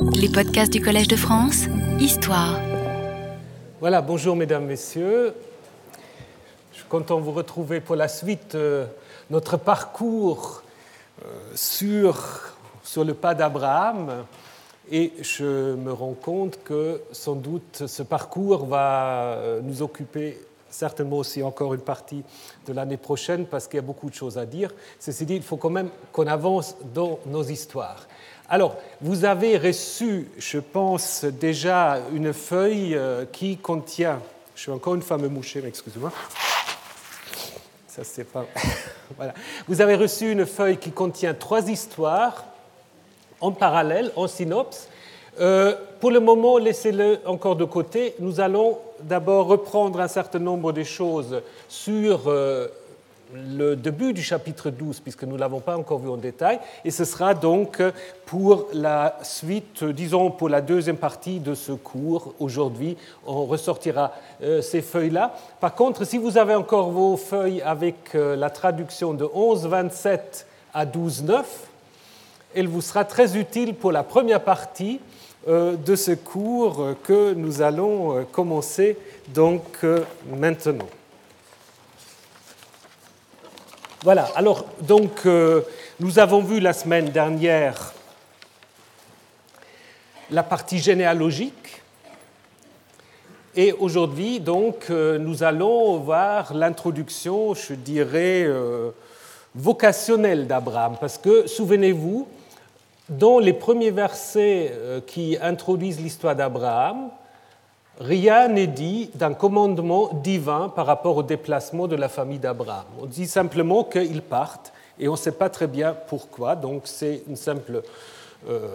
Les podcasts du Collège de France, Histoire. Voilà, bonjour mesdames, messieurs. Je suis content de vous retrouver pour la suite de notre parcours euh, sur, sur le pas d'Abraham. Et je me rends compte que sans doute ce parcours va euh, nous occuper certainement aussi encore une partie de l'année prochaine parce qu'il y a beaucoup de choses à dire. Ceci dit, il faut quand même qu'on avance dans nos histoires. Alors, vous avez reçu, je pense, déjà une feuille euh, qui contient. Je suis encore une femme mouchée, excusez-moi. Ça, c'est pas. voilà. Vous avez reçu une feuille qui contient trois histoires en parallèle, en synopse. Euh, pour le moment, laissez-le encore de côté. Nous allons d'abord reprendre un certain nombre de choses sur euh, le début du chapitre 12, puisque nous ne l'avons pas encore vu en détail, et ce sera donc pour la suite, disons pour la deuxième partie de ce cours. Aujourd'hui, on ressortira euh, ces feuilles-là. Par contre, si vous avez encore vos feuilles avec la traduction de 11.27 à 12.9, elle vous sera très utile pour la première partie euh, de ce cours que nous allons euh, commencer donc euh, maintenant. Voilà, alors donc nous avons vu la semaine dernière la partie généalogique. Et aujourd'hui donc nous allons voir l'introduction, je dirais, vocationnelle d'Abraham. Parce que souvenez-vous, dans les premiers versets euh, qui introduisent l'histoire d'Abraham, rien n'est dit d'un commandement divin par rapport au déplacement de la famille d'Abraham. On dit simplement qu'ils partent et on ne sait pas très bien pourquoi, donc c'est une simple, euh,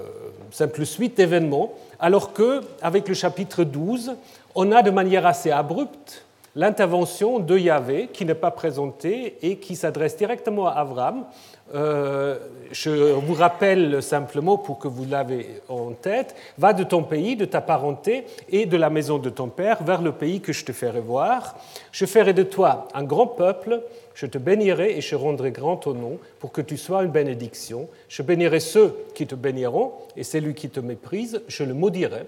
suite d'événements, alors qu'avec le chapitre 12, on a de manière assez abrupte l'intervention de Yahvé qui n'est pas présentée et qui s'adresse directement à Abraham euh, je vous rappelle simplement, pour que vous l'avez en tête, va de ton pays, de ta parenté et de la maison de ton père vers le pays que je te ferai voir. Je ferai de toi un grand peuple, je te bénirai et je rendrai grand ton nom pour que tu sois une bénédiction. Je bénirai ceux qui te béniront et celui qui te méprise, je le maudirai.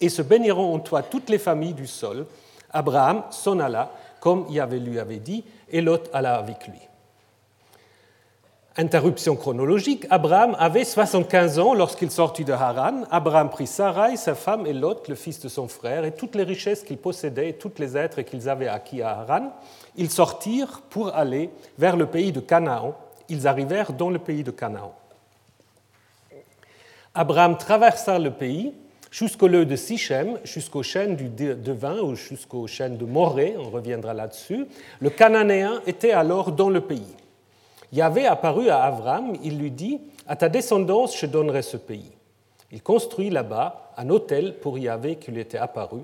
Et se béniront en toi toutes les familles du sol. Abraham s'en alla, comme Yahvé lui avait dit, et Lot alla avec lui. Interruption chronologique, Abraham avait 75 ans lorsqu'il sortit de Haran. Abraham prit Sarai, sa femme, et Lot, le fils de son frère, et toutes les richesses qu'il possédait et toutes les êtres qu'ils avaient acquis à Haran. Ils sortirent pour aller vers le pays de Canaan. Ils arrivèrent dans le pays de Canaan. Abraham traversa le pays jusqu'au lieu de Sichem, jusqu'aux chaînes du Devin ou jusqu'aux chaînes de Morée, on reviendra là-dessus. Le Cananéen était alors dans le pays. Yahvé apparut à Avram, il lui dit À ta descendance, je donnerai ce pays. Il construit là-bas un hôtel pour Yahvé qui lui était apparu.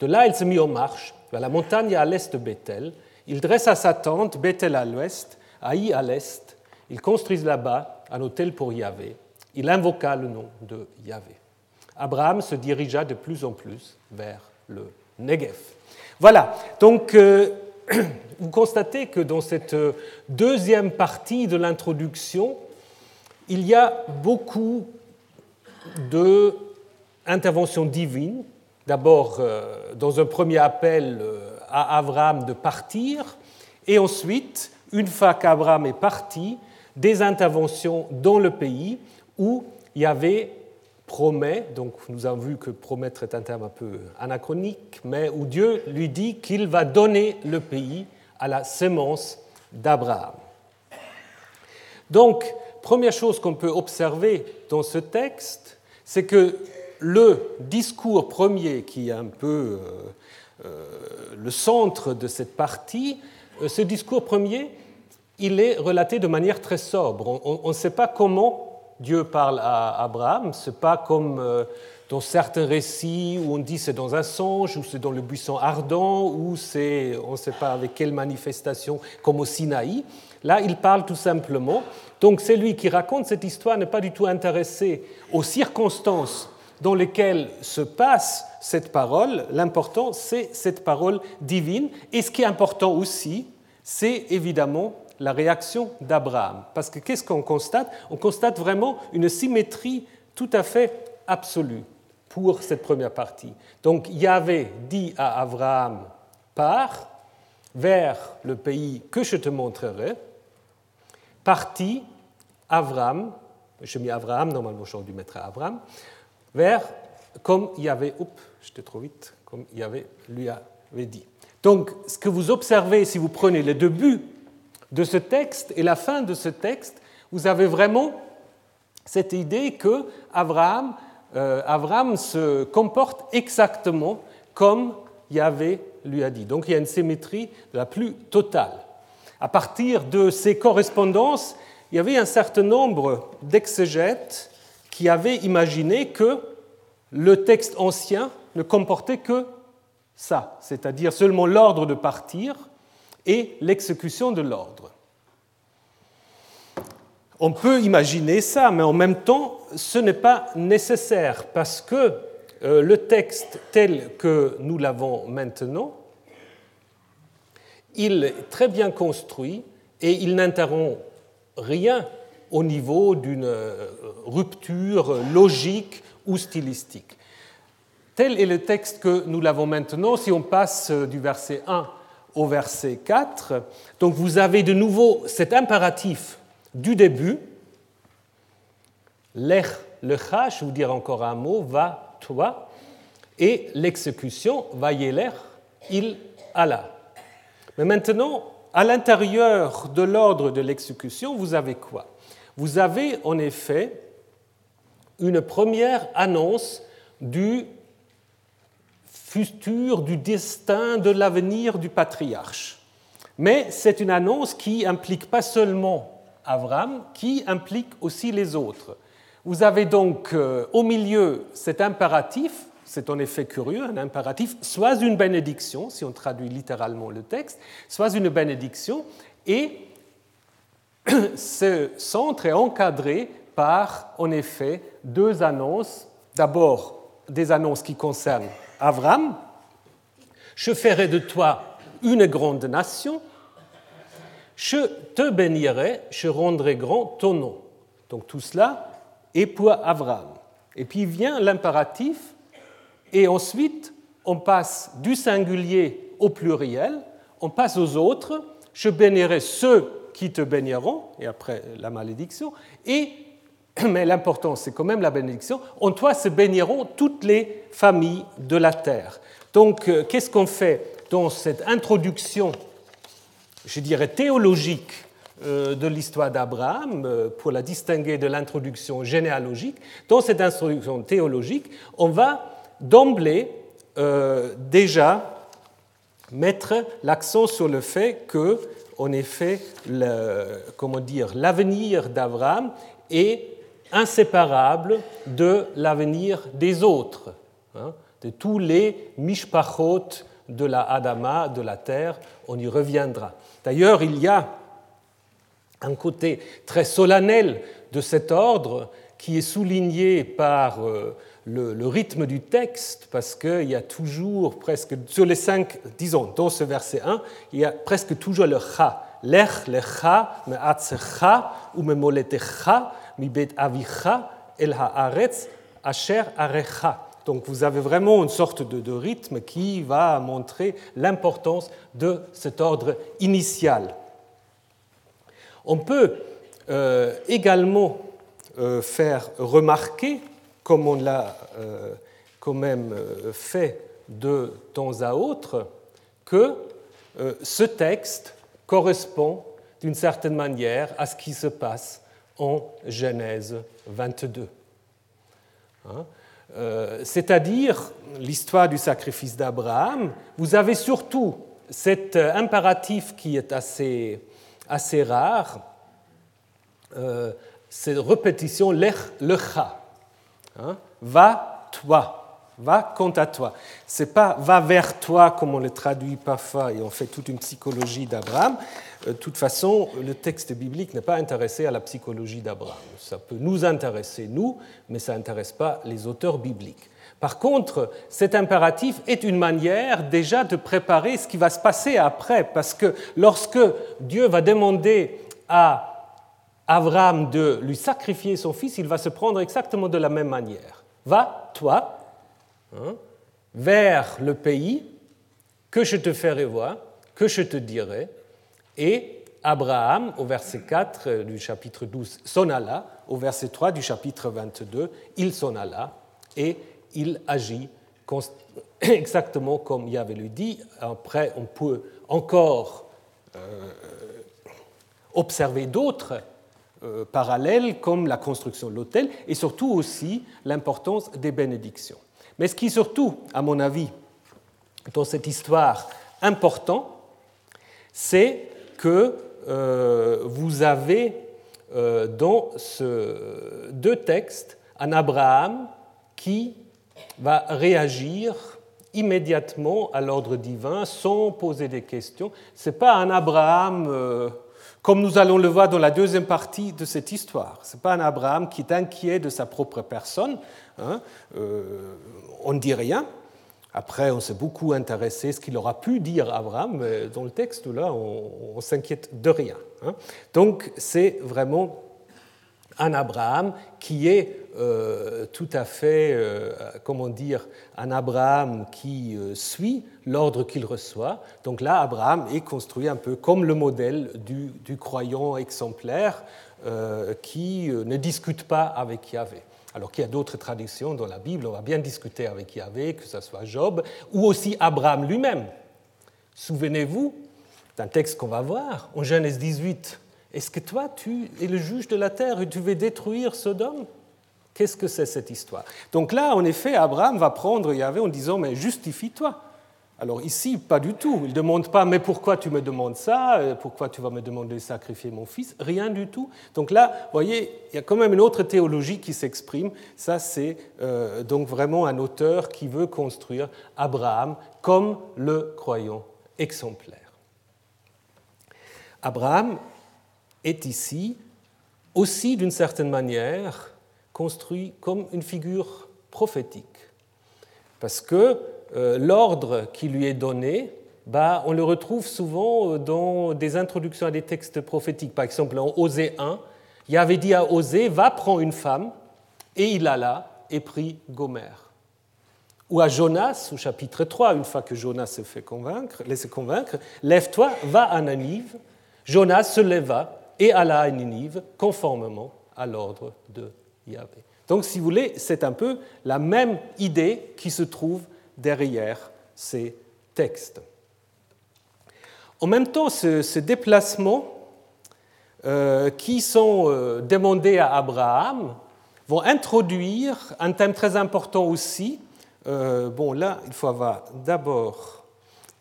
De là, il se mit en marche vers la montagne à l'est de Bethel. Il dressa sa tente, Bethel à l'ouest, Haï à l'est. Il construisit là-bas un hôtel pour Yahvé. Il invoqua le nom de Yahvé. Abraham se dirigea de plus en plus vers le Negev. Voilà, donc euh, vous constatez que dans cette deuxième partie de l'introduction, il y a beaucoup d'interventions divines. D'abord, euh, dans un premier appel euh, à Abraham de partir, et ensuite, une fois qu'Abraham est parti, des interventions dans le pays où il y avait promet, donc nous avons vu que promettre est un terme un peu anachronique, mais où Dieu lui dit qu'il va donner le pays à la sémence d'Abraham. Donc, première chose qu'on peut observer dans ce texte, c'est que le discours premier, qui est un peu euh, euh, le centre de cette partie, euh, ce discours premier, il est relaté de manière très sobre. On ne sait pas comment Dieu parle à Abraham, ce n'est pas comme euh, dans certains récits où on dit c'est dans un songe, ou c'est dans le buisson ardent, ou c'est on ne sait pas avec quelle manifestation, comme au Sinaï. Là, il parle tout simplement. Donc, celui qui raconte cette histoire n'est pas du tout intéressé aux circonstances dans lesquelles se passe cette parole. L'important, c'est cette parole divine. Et ce qui est important aussi, c'est évidemment la réaction d'Abraham. Parce que qu'est-ce qu'on constate? On constate vraiment une symétrie tout à fait absolu pour cette première partie. Donc Yahvé dit à Abraham, pars vers le pays que je te montrerai. Parti, Abraham, je mets Abraham, normalement j'aurais dû mettre Abraham, vers, comme Yahvé, oups, j'étais trop vite, comme Yahvé lui avait dit. Donc ce que vous observez si vous prenez le début de ce texte et la fin de ce texte, vous avez vraiment cette idée que Abraham, euh, se comporte exactement comme Yahvé lui a dit. Donc il y a une symétrie la plus totale. À partir de ces correspondances, il y avait un certain nombre d'exégètes qui avaient imaginé que le texte ancien ne comportait que ça, c'est-à-dire seulement l'ordre de partir et l'exécution de l'ordre. On peut imaginer ça, mais en même temps, ce n'est pas nécessaire parce que euh, le texte tel que nous l'avons maintenant, il est très bien construit et il n'interrompt rien au niveau d'une euh, rupture logique ou stylistique. Tel est le texte que nous l'avons maintenant. Si on passe du verset 1 au verset 4, donc vous avez de nouveau cet impératif du début, l'ech, je vous dire encore un mot, va, toi, et l'exécution, va yeler, il, Allah. Mais maintenant, à l'intérieur de l'ordre de l'exécution, vous avez quoi? Vous avez en effet une première annonce du futur, du destin, de l'avenir du patriarche. Mais c'est une annonce qui implique pas seulement Abraham, qui implique aussi les autres. Vous avez donc euh, au milieu cet impératif, c'est en effet curieux, un impératif, soit une bénédiction, si on traduit littéralement le texte, soit une bénédiction, et ce centre est encadré par, en effet, deux annonces. D'abord, des annonces qui concernent Avram, je ferai de toi une grande nation, je te bénirai, je rendrai grand ton nom. Donc tout cela est pour Avram. Et puis vient l'impératif, et ensuite on passe du singulier au pluriel, on passe aux autres, je bénirai ceux qui te béniront, et après la malédiction, et mais l'important, c'est quand même la bénédiction. En toi se béniront toutes les familles de la terre. Donc, euh, qu'est-ce qu'on fait dans cette introduction, je dirais théologique, euh, de l'histoire d'Abraham, euh, pour la distinguer de l'introduction généalogique? Dans cette introduction théologique, on va d'emblée déjà mettre l'accent sur le fait que, en effet, comment dire, l'avenir d'Abraham est inséparable de l'avenir des autres, hein, de tous les mishpachot de la Adama, de la terre, on y reviendra. D'ailleurs, il y a un côté très solennel de cet ordre qui est souligné par euh, le, rythme du texte, parce qu'il y a toujours presque, sur les cinq, disons, dans ce verset 1, il y a presque toujours le cha. Lech, lecha, me atzecha, ou me avicha el arecha. Donc vous avez vraiment une sorte de, rythme qui va montrer l'importance de cet ordre initial. On peut euh, également euh, faire remarquer, comme on l'a euh, quand même fait de temps à autre, que ce texte correspond d'une certaine manière à ce qui se passe en Genèse 22. Hein? Euh, c'est-à-dire l'histoire du sacrifice d'Abraham, vous avez surtout cet euh, impératif qui est assez, rare, euh, cette répétition lecha. Hein? Va toi va quant à toi. C'est pas va vers toi comme on le traduit parfois et on fait toute une psychologie d'Abraham. Euh, de toute façon, le texte biblique n'est pas intéressé à la psychologie d'Abraham. Ça peut nous intéresser, nous, mais ça n'intéresse pas les auteurs bibliques. Par contre, cet impératif est une manière déjà de préparer ce qui va se passer après, parce que lorsque Dieu va demander à Abraham de lui sacrifier son fils, il va se prendre exactement de la même manière. Va, toi, hein, vers le pays que je te ferai voir, que je te dirai. Et Abraham, au verset 4 du chapitre 12, s'en alla. Au verset 3 du chapitre 22, il s'en alla et il agit exactement comme Yahvé lui dit. Après, on peut encore euh, observer d'autres euh, parallèles comme la construction de l'autel et surtout aussi l'importance des bénédictions. Mais ce qui surtout, à mon avis, dans cette histoire important, c'est que euh, vous avez euh, dans ce deux textes un Abraham qui va réagir immédiatement à l'ordre divin sans poser des questions. Ce n'est pas un Abraham euh, comme nous allons le voir dans la deuxième partie de cette histoire. Ce n'est pas un Abraham qui est inquiet de sa propre personne. Hein. on ne dit rien. Après, on s'est beaucoup intéressé à ce qu'il aura pu dire Abraham, dans le texte, là, on, s'inquiète de rien. Hein. Donc, c'est vraiment un Abraham qui est euh, tout à fait, euh, comment dire, un Abraham qui euh, suit l'ordre qu'il reçoit. Donc là, Abraham est construit un peu comme le modèle du, du croyant exemplaire qui ne discute pas avec Yahvé alors qu'il y a d'autres traditions dans la Bible, on va bien discuter avec Yahvé, que ce soit Job, ou aussi Abraham lui-même. Souvenez-vous d'un texte qu'on va voir en Genèse 18. Est-ce que toi, tu es le juge de la terre et tu veux détruire Sodome? Qu'est-ce que c'est cette histoire? Donc là, en effet, Abraham va prendre Yahvé en disant, mais justifie-toi. Alors ici, pas du tout. Il ne demande pas, mais pourquoi tu me demandes ça? Euh, Pourquoi tu vas me demander de sacrifier mon fils? Rien du tout. Donc là, vous voyez, il y a quand même une autre théologie qui s'exprime. Ça, c'est euh, donc vraiment un auteur qui veut construire Abraham comme le croyant exemplaire. Abraham est ici aussi, d'une certaine manière, construit comme une figure prophétique. Parce que euh, l'ordre qui lui est donné, bah, on le retrouve souvent euh, dans des introductions à des textes prophétiques. Par exemple, en Osée 1, il avait dit à Osée Va prendre une femme, et il alla et prit Gomer. Ou à Jonas, au chapitre 3, une fois que Jonas se fait convaincre, laisse convaincre Lève-toi, va à Ninive. Jonas se leva et alla à Ninive, conformément à l'ordre de Yahvé. Donc, si vous voulez, c'est un peu la même idée qui se trouve derrière ces textes. En même temps, ces déplacements euh, qui sont euh, demandés à Abraham vont introduire un thème très important aussi. Euh, bon, là, il faut avoir d'abord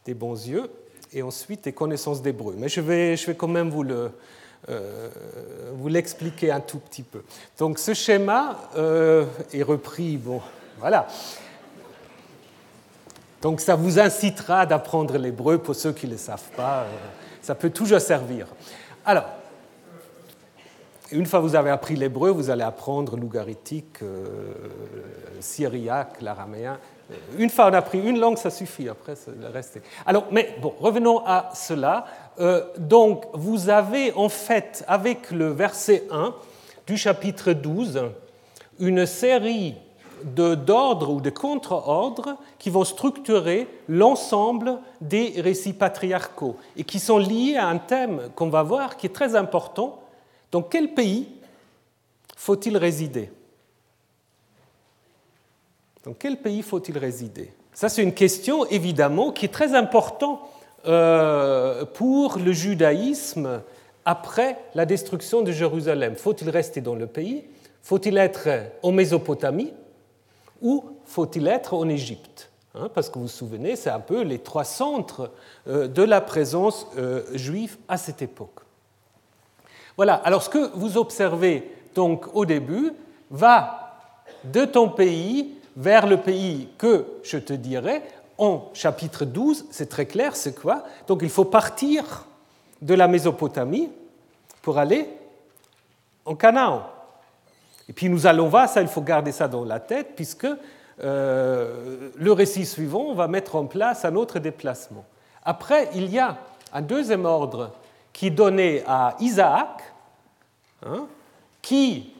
des bons yeux et ensuite des connaissances d'hébreu. Mais je vais, je vais quand même vous le, vous l'expliquer un tout petit peu. Donc ce schéma est repris, bon, voilà. Donc ça vous incitera d'apprendre l'hébreu pour ceux qui ne le savent pas. Euh, ça peut toujours servir. Alors, une fois que vous avez appris l'hébreu, vous allez apprendre l'ougaritique, euh, syriaque, l'araméen. Euh, une fois qu'on a appris une langue, ça suffit, après, le reste. Alors, mais bon, revenons à cela. donc, vous avez en fait, avec le verset 1 du chapitre 12, une série d'ordres ou de contre-ordres qui vont structurer l'ensemble des récits patriarcaux et qui sont liés à un thème qu'on va voir qui est très important. Dans quel pays faut-il résider? Dans quel pays faut-il résider? Ça, c'est une question évidemment qui est très importante euh, pour le judaïsme après la destruction de Jérusalem. Faut-il rester dans le pays? Faut-il être en Mésopotamie? Ou faut-il être en Égypte hein, Parce que vous vous souvenez, c'est un peu les trois centres euh, de la présence euh, juive à cette époque. Voilà, alors ce que vous observez donc au début va de ton pays vers le pays que je te dirai. En chapitre 12, c'est très clair, c'est quoi? Donc il faut partir de la Mésopotamie pour aller en Canaan. Et puis nous allons voir, ça il faut garder ça dans la tête, puisque euh, le récit suivant va mettre en place un autre déplacement. Après, il y a un deuxième ordre qui est donné à Isaac, hein, qui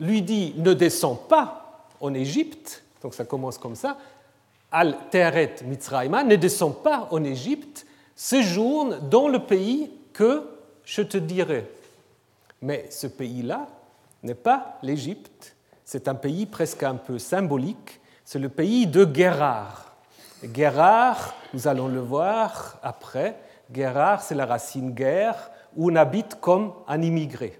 lui dit ne descends pas en Égypte, donc ça commence comme ça, Al Teret Mitzrayma, ne descend pas en Égypte, séjourne dans le pays que je te dirai. Mais ce pays-là n'est pas l'Égypte, c'est un pays presque un peu symbolique, c'est le pays de Guérard. Guérard, nous allons le voir après, Guérard, c'est la racine guerre, où on habite comme un immigré.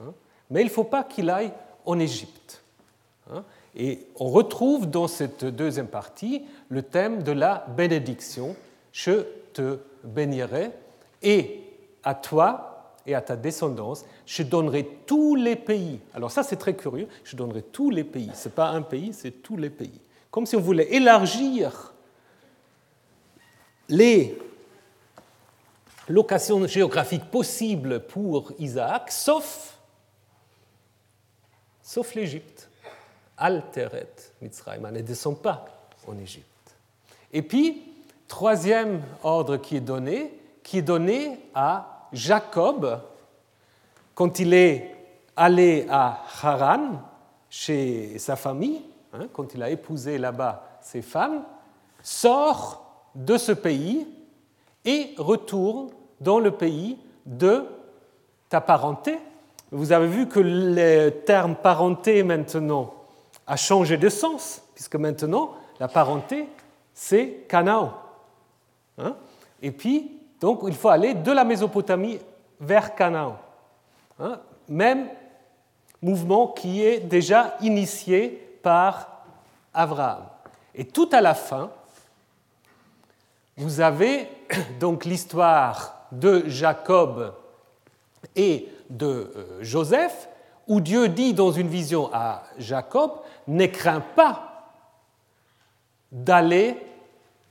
Hein. Mais il ne faut pas qu'il aille en Égypte. Hein. Et on retrouve dans cette deuxième partie le thème de la bénédiction. Je te bénirai et à toi et à ta descendance, je donnerai tous les pays. Alors ça c'est très curieux, je donnerai tous les pays. Ce n'est pas un pays, c'est tous les pays. Comme si on voulait élargir les locations géographiques possibles pour Isaac, sauf, sauf l'Égypte. Alteret Mitzrayim, ne descend pas en Égypte. Et puis, troisième ordre qui est donné, qui est donné à Jacob quand il est allé à Haran, chez sa famille, hein, quand il a épousé là-bas ses femmes, sort de ce pays et retourne dans le pays de ta parenté. Vous avez vu que le terme parenté maintenant a changé de sens, puisque maintenant la parenté, c'est Canaan. Hein? Et puis, donc, il faut aller de la Mésopotamie vers Canaan. Hein? Même mouvement qui est déjà initié par Abraham. Et tout à la fin, vous avez donc l'histoire de Jacob et de euh, Joseph, où Dieu dit dans une vision à Jacob, ne crains pas d'aller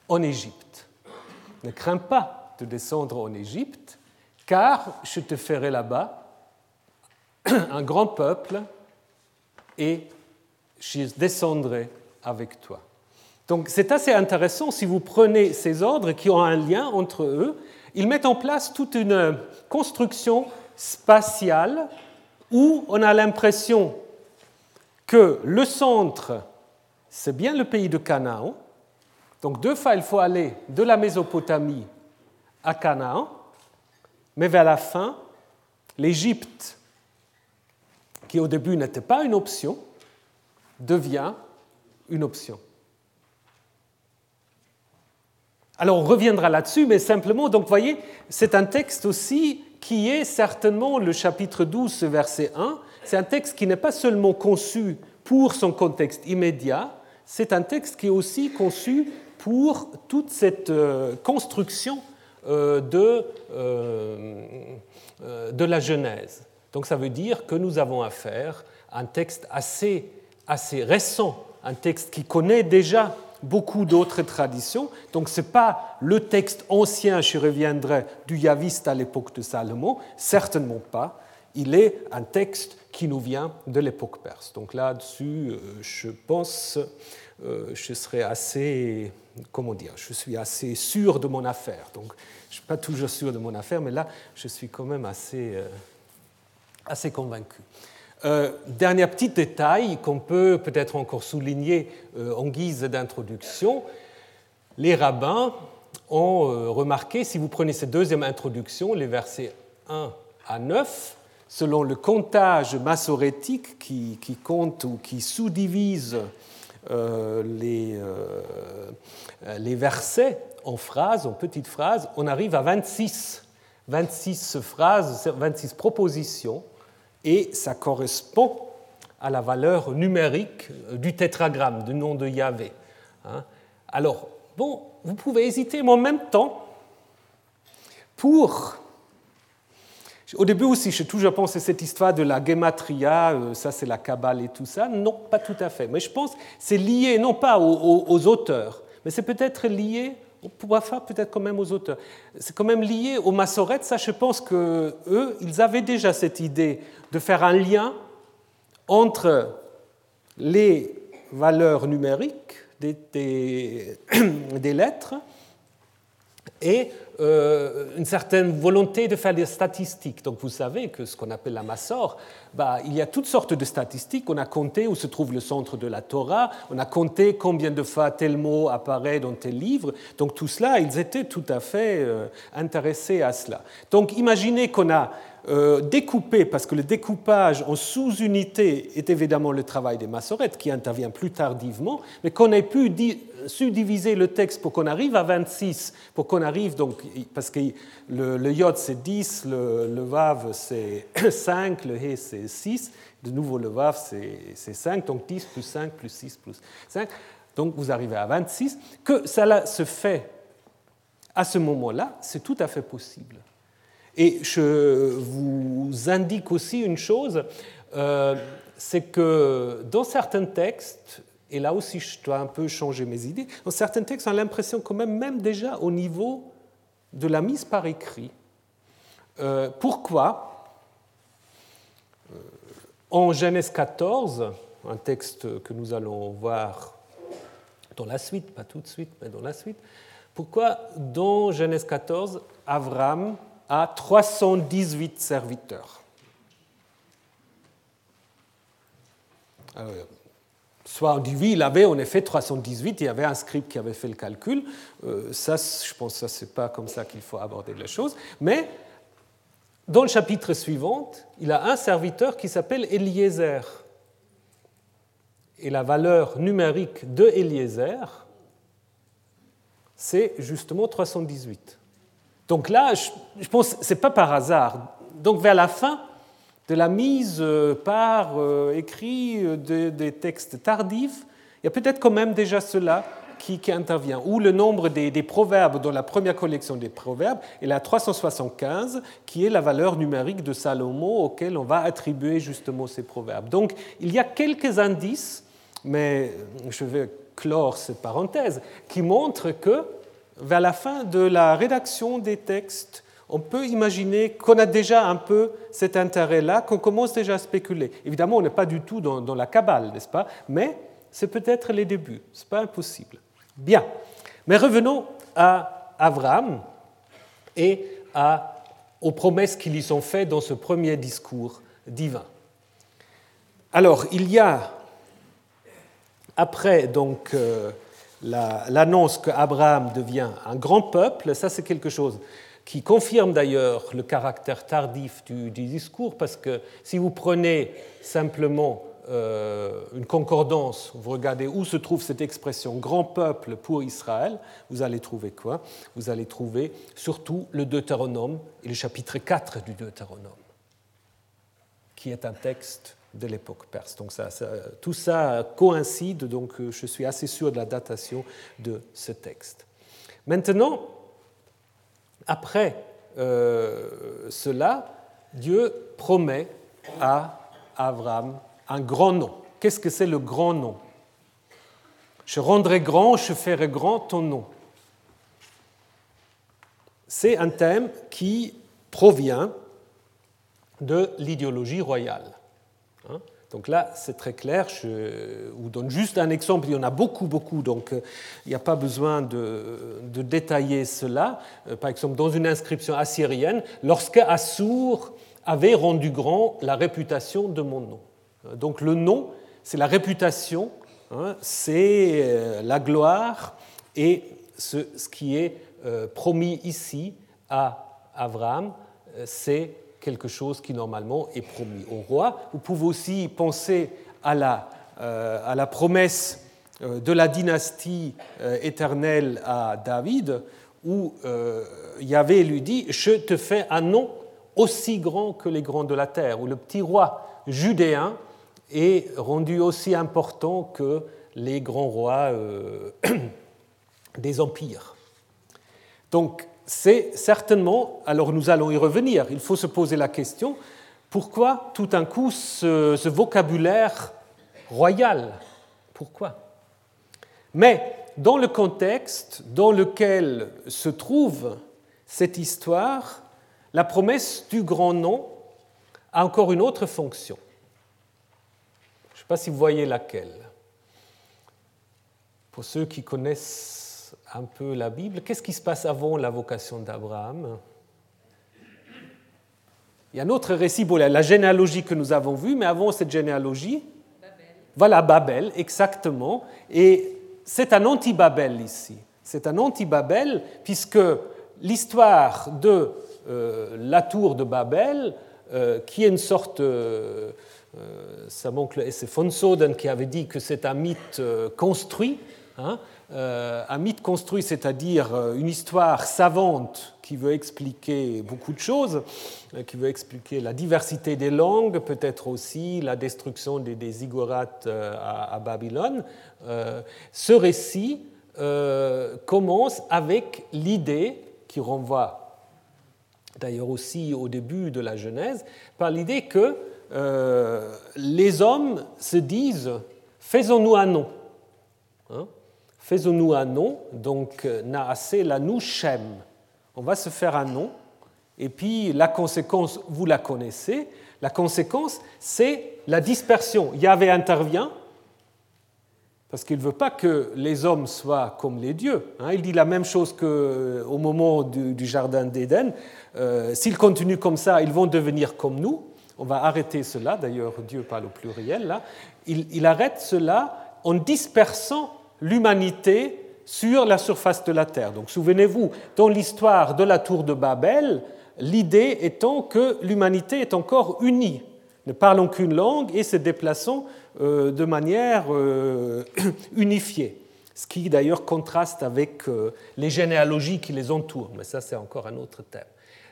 en Égypte. Ne crains pas de descendre en Égypte, car je te ferai là-bas un grand peuple et je descendrai avec toi. Donc c'est assez intéressant si vous prenez ces ordres qui ont un lien entre eux. Ils mettent en place toute une construction spatiale où on a l'impression que le centre, c'est bien le pays de Canaan. Donc deux fois, il faut aller de la Mésopotamie à Canaan, mais vers la fin, l'Égypte, qui au début n'était pas une option, devient une option. Alors on reviendra là-dessus, mais simplement, donc voyez, c'est un texte aussi qui est certainement le chapitre 12, verset 1. C'est un texte qui n'est pas seulement conçu pour son contexte immédiat, c'est un texte qui est aussi conçu pour toute cette euh, construction de, euh, de la Genèse. Donc ça veut dire que nous avons affaire à un texte assez, assez récent, un texte qui connaît déjà beaucoup d'autres traditions. Donc ce n'est pas le texte ancien, je reviendrai, du Yaviste à l'époque de Salomon, certainement pas. Il est un texte qui nous vient de l'époque perse. Donc là-dessus, euh, je pense, euh, je serai assez, comment dire, je suis assez sûr de mon affaire. Donc je ne suis pas toujours sûr de mon affaire, mais là, je suis quand même assez, euh, assez convaincu. Euh, dernier petit détail qu'on peut peut-être encore souligner euh, en guise d'introduction, les rabbins ont euh, remarqué, si vous prenez cette deuxième introduction, les versets 1 à 9, selon le comptage massorétique qui, compte ou qui sous-divise les, les versets en phrases, en petites phrases, on arrive à 26. 26 phrases, 26 propositions et ça correspond à la valeur numérique du tétragramme, du nom de Yahvé. Hein. Alors, bon, vous pouvez hésiter, mais en même temps, pour... Au début aussi, j'ai toujours pensé cette histoire de la gematria, euh, ça c'est la Kabbale et tout ça. Non, pas tout à fait. Mais je pense que c'est lié non pas aux, auteurs, mais c'est peut-être lié faire peut-être quand même aux auteurs. C'est quand même lié aux massorettes. Ça, je pense que eux, ils avaient déjà cette idée de faire un lien entre les valeurs numériques des, lettres et euh, une certaine volonté de faire des statistiques. Donc vous savez que ce qu'on appelle la massor, bah, il y a toutes sortes de statistiques. On a compté où se trouve le centre de la Torah, on a compté combien de fois tel mot apparaît dans tel livre. Donc tout cela, ils étaient tout à fait euh, intéressés à cela. Donc imaginez qu'on a euh, découper, parce que le découpage en sous-unités est évidemment le travail des massorettes qui intervient plus tardivement, mais qu'on ait pu subdiviser le texte pour qu'on arrive à 26, pour qu'on arrive donc, parce que le, le yod c'est 10, le, le vav c'est 5, le he c'est 6, de nouveau le vav c'est 5, donc 10 plus 5 plus 6 plus 5, donc vous arrivez à 26, que cela se fait à ce moment-là, c'est tout à fait possible. Et je vous indique aussi une chose, euh, c'est que dans certains textes, et là aussi je dois un peu changer mes idées, dans certains textes on a l'impression quand même, même déjà au niveau de la mise par écrit. Euh, pourquoi? Euh, En Genèse 14, un texte que nous allons voir dans la suite, pas tout de suite, mais dans la suite, pourquoi dans Genèse 14, Avram à 318 serviteurs. soit on dit oui, il avait en effet 318, il y avait un scribe qui avait fait le calcul. Euh, ça, je pense que ce n'est pas comme ça qu'il faut aborder les choses. Mais dans le chapitre suivant, il a un serviteur qui s'appelle Eliezer. Et la valeur numérique de Eliezer, c'est justement 318. Donc là, je pense que ce n'est pas par hasard. Donc vers la fin de la mise euh, par euh, écrit euh, des textes tardifs, il y a peut-être quand même déjà cela qui, intervient, ou le nombre des, proverbes dans la première collection des proverbes est la 375, qui est la valeur numérique de Salomon auquel on va attribuer justement ces proverbes. Donc il y a quelques indices, mais je vais clore cette parenthèse, qui montrent que vers la fin de la rédaction des textes, on peut imaginer qu'on a déjà un peu cet intérêt-là, qu'on commence déjà à spéculer. Évidemment, on n'est pas du tout dans, la cabale, n'est-ce pas? Mais c'est peut-être les débuts, ce n'est pas impossible. Bien, mais revenons à Abraham et aux promesses qui lui sont faites dans ce premier discours divin. Alors, il y a, après donc euh, l'annonce qu'Abraham devient un grand peuple, ça c'est quelque chose qui confirme d'ailleurs le caractère tardif du, discours, parce que si vous prenez simplement euh, une concordance, vous regardez où se trouve cette expression grand peuple pour Israël, vous allez trouver quoi? Vous allez trouver surtout le Deutéronome et le chapitre 4 du Deutéronome, qui est un texte de l'époque perse. Donc ça, tout ça coïncide, donc euh, je suis assez sûr de la datation de ce texte. Maintenant, après euh, cela, Dieu promet à Abraham un grand nom. Qu'est-ce que c'est le grand nom? Je rendrai grand, je ferai grand ton nom. C'est un thème qui provient de l'idéologie royale. Hein. donc là, c'est très clair. Je vous donne juste un exemple. Il y en a beaucoup, beaucoup. Donc euh, il n'y a pas besoin de, détailler cela. Euh, par exemple, dans une inscription assyrienne, lorsque Assur avait rendu grand la réputation de mon nom. Euh, donc le nom, c'est la réputation, hein, c'est la gloire et ce, qui est promis ici à Abraham, c'est quelque chose qui normalement est promis au roi. Vous pouvez aussi penser à la, euh, à la promesse euh, de la dynastie euh, éternelle à David, où Yahvé lui dit, je te fais un nom aussi grand que les grands de la terre, où le petit roi judéen est rendu aussi important que les grands rois des empires. Donc c'est certainement, alors nous allons y revenir, il faut se poser la question, pourquoi tout d'un coup ce, vocabulaire royal? Pourquoi? Mais dans le contexte dans lequel se trouve cette histoire, la promesse du grand nom a encore une autre fonction. Je ne sais pas si vous voyez laquelle. Pour ceux qui connaissent un peu la Bible, qu'est-ce qui se passe avant la vocation d'Abraham? Il y a un autre récit, la généalogie que nous avons vue, mais avant cette généalogie, voilà Babel, exactement. Et c'est un anti-Babel ici. C'est un anti-Babel puisque l'histoire de euh, la tour de Babel, euh, qui est une sorte... Euh, ça c'est von Soden qui avait dit que c'est un mythe construit. Hein, un mythe construit, c'est-à-dire une histoire savante qui veut expliquer beaucoup de choses, euh, qui veut expliquer la diversité des langues, peut-être aussi la destruction des, des euh, à, Babylone. Euh, ce récit commence avec l'idée qui renvoie d'ailleurs aussi au début de la Genèse, par l'idée que les hommes se disent faisons-nous un nom. Hein? Faisons-nous un nom, donc Naasé la nous Shem on va se faire un nom, et puis la conséquence, vous la connaissez, la conséquence, c'est la dispersion. Yahvé intervient, parce qu'il ne veut pas que les hommes soient comme les dieux. Hein. Il dit la même chose qu'au euh, moment du, Jardin d'Éden. Euh, s'ils continuent comme ça, ils vont devenir comme nous. On va arrêter cela, d'ailleurs Dieu parle au pluriel là. il arrête cela en dispersant l'humanité sur la surface de la Terre. Donc souvenez-vous, dans l'histoire de la tour de Babel, l'idée étant que l'humanité est encore unie, ne parlant qu'une langue et se déplaçant euh, de manière euh, unifiée. Ce qui d'ailleurs contraste avec euh, les généalogies qui les entourent, mais ça c'est encore un autre thème.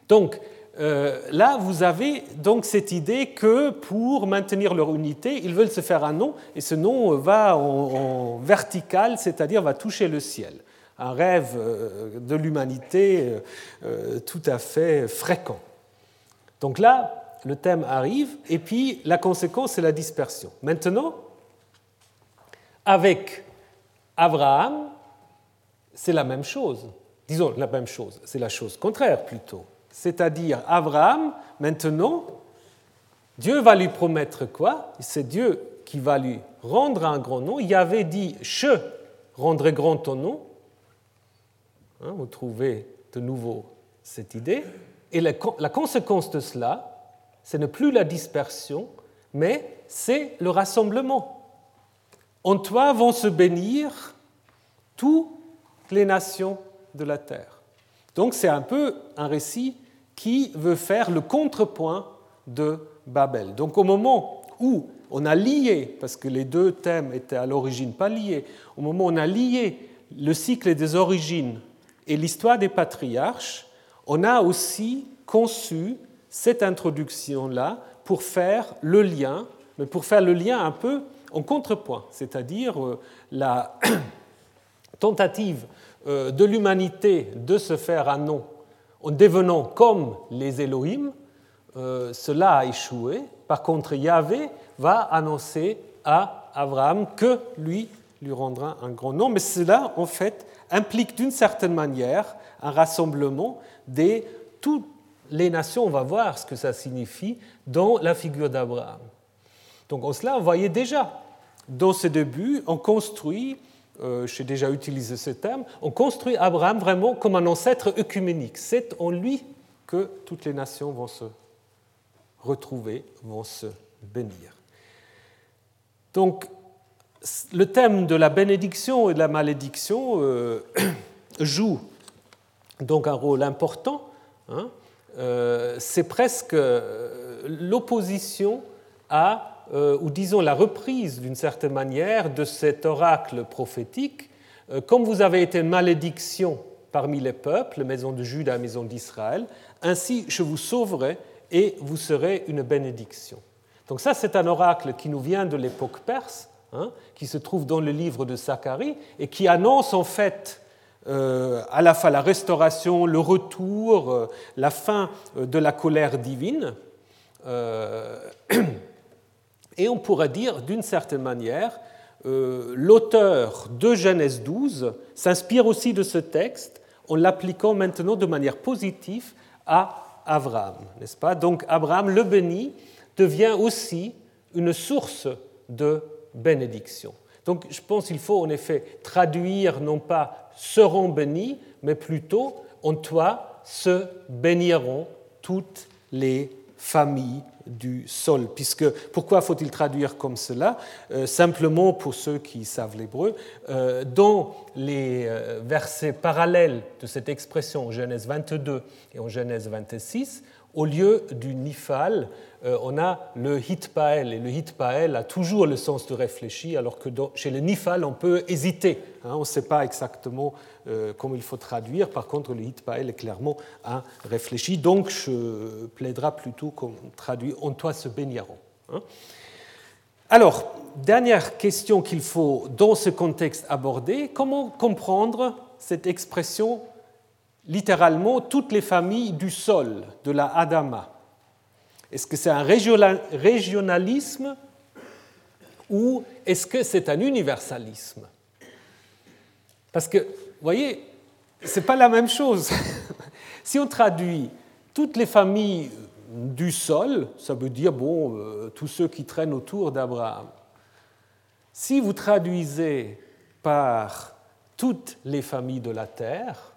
Donc euh, là, vous avez donc cette idée que pour maintenir leur unité, ils veulent se faire un nom, et ce nom va en, vertical, c'est-à-dire va toucher le ciel. Un rêve euh, de l'humanité euh, tout à fait fréquent. Donc là, le thème arrive, et puis la conséquence, c'est la dispersion. Maintenant, avec Abraham, c'est la même chose. Disons la même chose, c'est la chose contraire plutôt c'est-à-dire Abraham, maintenant, Dieu va lui promettre quoi? C'est Dieu qui va lui rendre un grand nom. Il avait dit Je rendrai grand ton nom. Hein, vous trouvez de nouveau cette idée. Et la, la conséquence de cela, ce n'est plus la dispersion, mais c'est le rassemblement. En toi vont se bénir toutes les nations de la terre. Donc c'est un peu un récit qui veut faire le contrepoint de Babel. Donc au moment où on a lié, parce que les deux thèmes étaient à l'origine pas liés, au moment où on a lié le cycle des origines et l'histoire des patriarches, on a aussi conçu cette introduction-là pour faire le lien, mais pour faire le lien un peu en contrepoint, c'est-à-dire euh, la tentative euh, de l'humanité de se faire un nom en devenant comme les Elohim, euh, cela a échoué. Par contre, Yahvé va annoncer à Abraham que lui lui rendra un grand nom. Mais cela, en fait, implique d'une certaine manière un rassemblement de toutes les nations. On va voir ce que ça signifie dans la figure d'Abraham. Donc, en cela, on voyait déjà, dans ce début, on construit euh, j'ai déjà utilisé ce terme, on construit Abraham vraiment comme un ancêtre œcuménique. C'est en lui que toutes les nations vont se retrouver, vont se bénir. Donc, le thème de la bénédiction et de la malédiction euh, joue donc un rôle important. Hein. Euh, c'est presque l'opposition à ou disons la reprise d'une certaine manière de cet oracle prophétique. Euh, comme vous avez été malédiction parmi les peuples, maison de Juda, maison d'Israël, ainsi je vous sauverai et vous serez une bénédiction. Donc ça, c'est un oracle qui nous vient de l'époque perse, hein, qui se trouve dans le livre de Zacharie et qui annonce en fait euh, à la fois la restauration, le retour, la fin de la colère divine. Et on pourrait dire, d'une certaine manière, euh, l'auteur de Genèse 12 s'inspire aussi de ce texte en l'appliquant maintenant de manière positive à Abraham, n'est-ce pas? Donc Abraham, le béni, devient aussi une source de bénédiction. Donc je pense qu'il faut en effet traduire non pas seront bénis, mais plutôt en toi se béniront toutes les familles du sol. Puisque, pourquoi faut-il traduire comme cela? Euh, Simplement pour ceux qui savent l'hébreu, euh, dans les euh, versets parallèles de cette expression en Genèse 22 et en Genèse 26, au lieu du nifal, on a le hitpael. Et le hitpael a toujours le sens de réfléchi, alors que chez le nifal, on peut hésiter. Hein. on ne sait pas exactement euh, comment il faut traduire. Par contre, le hitpael est clairement un réfléchi. Donc, je plaiderai plutôt qu'on traduit En toi se. Hein. Alors, dernière question qu'il faut dans ce contexte aborder comment comprendre cette expression littéralement toutes les familles du sol, de la Adama. Est-ce que c'est un régionalisme ou est-ce que c'est un universalisme? Parce que, vous voyez, ce n'est pas la même chose. si on traduit toutes les familles du sol, ça veut dire, bon, euh, tous ceux qui traînent autour d'Abraham. Si vous traduisez par toutes les familles de la terre,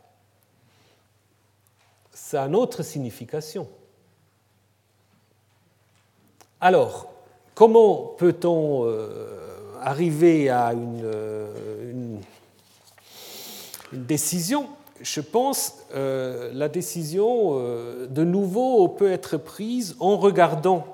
a une autre signification. Alors, comment peut-on euh, arriver à euh, une, décision? Je pense euh, la décision, de nouveau, peut être prise en regardant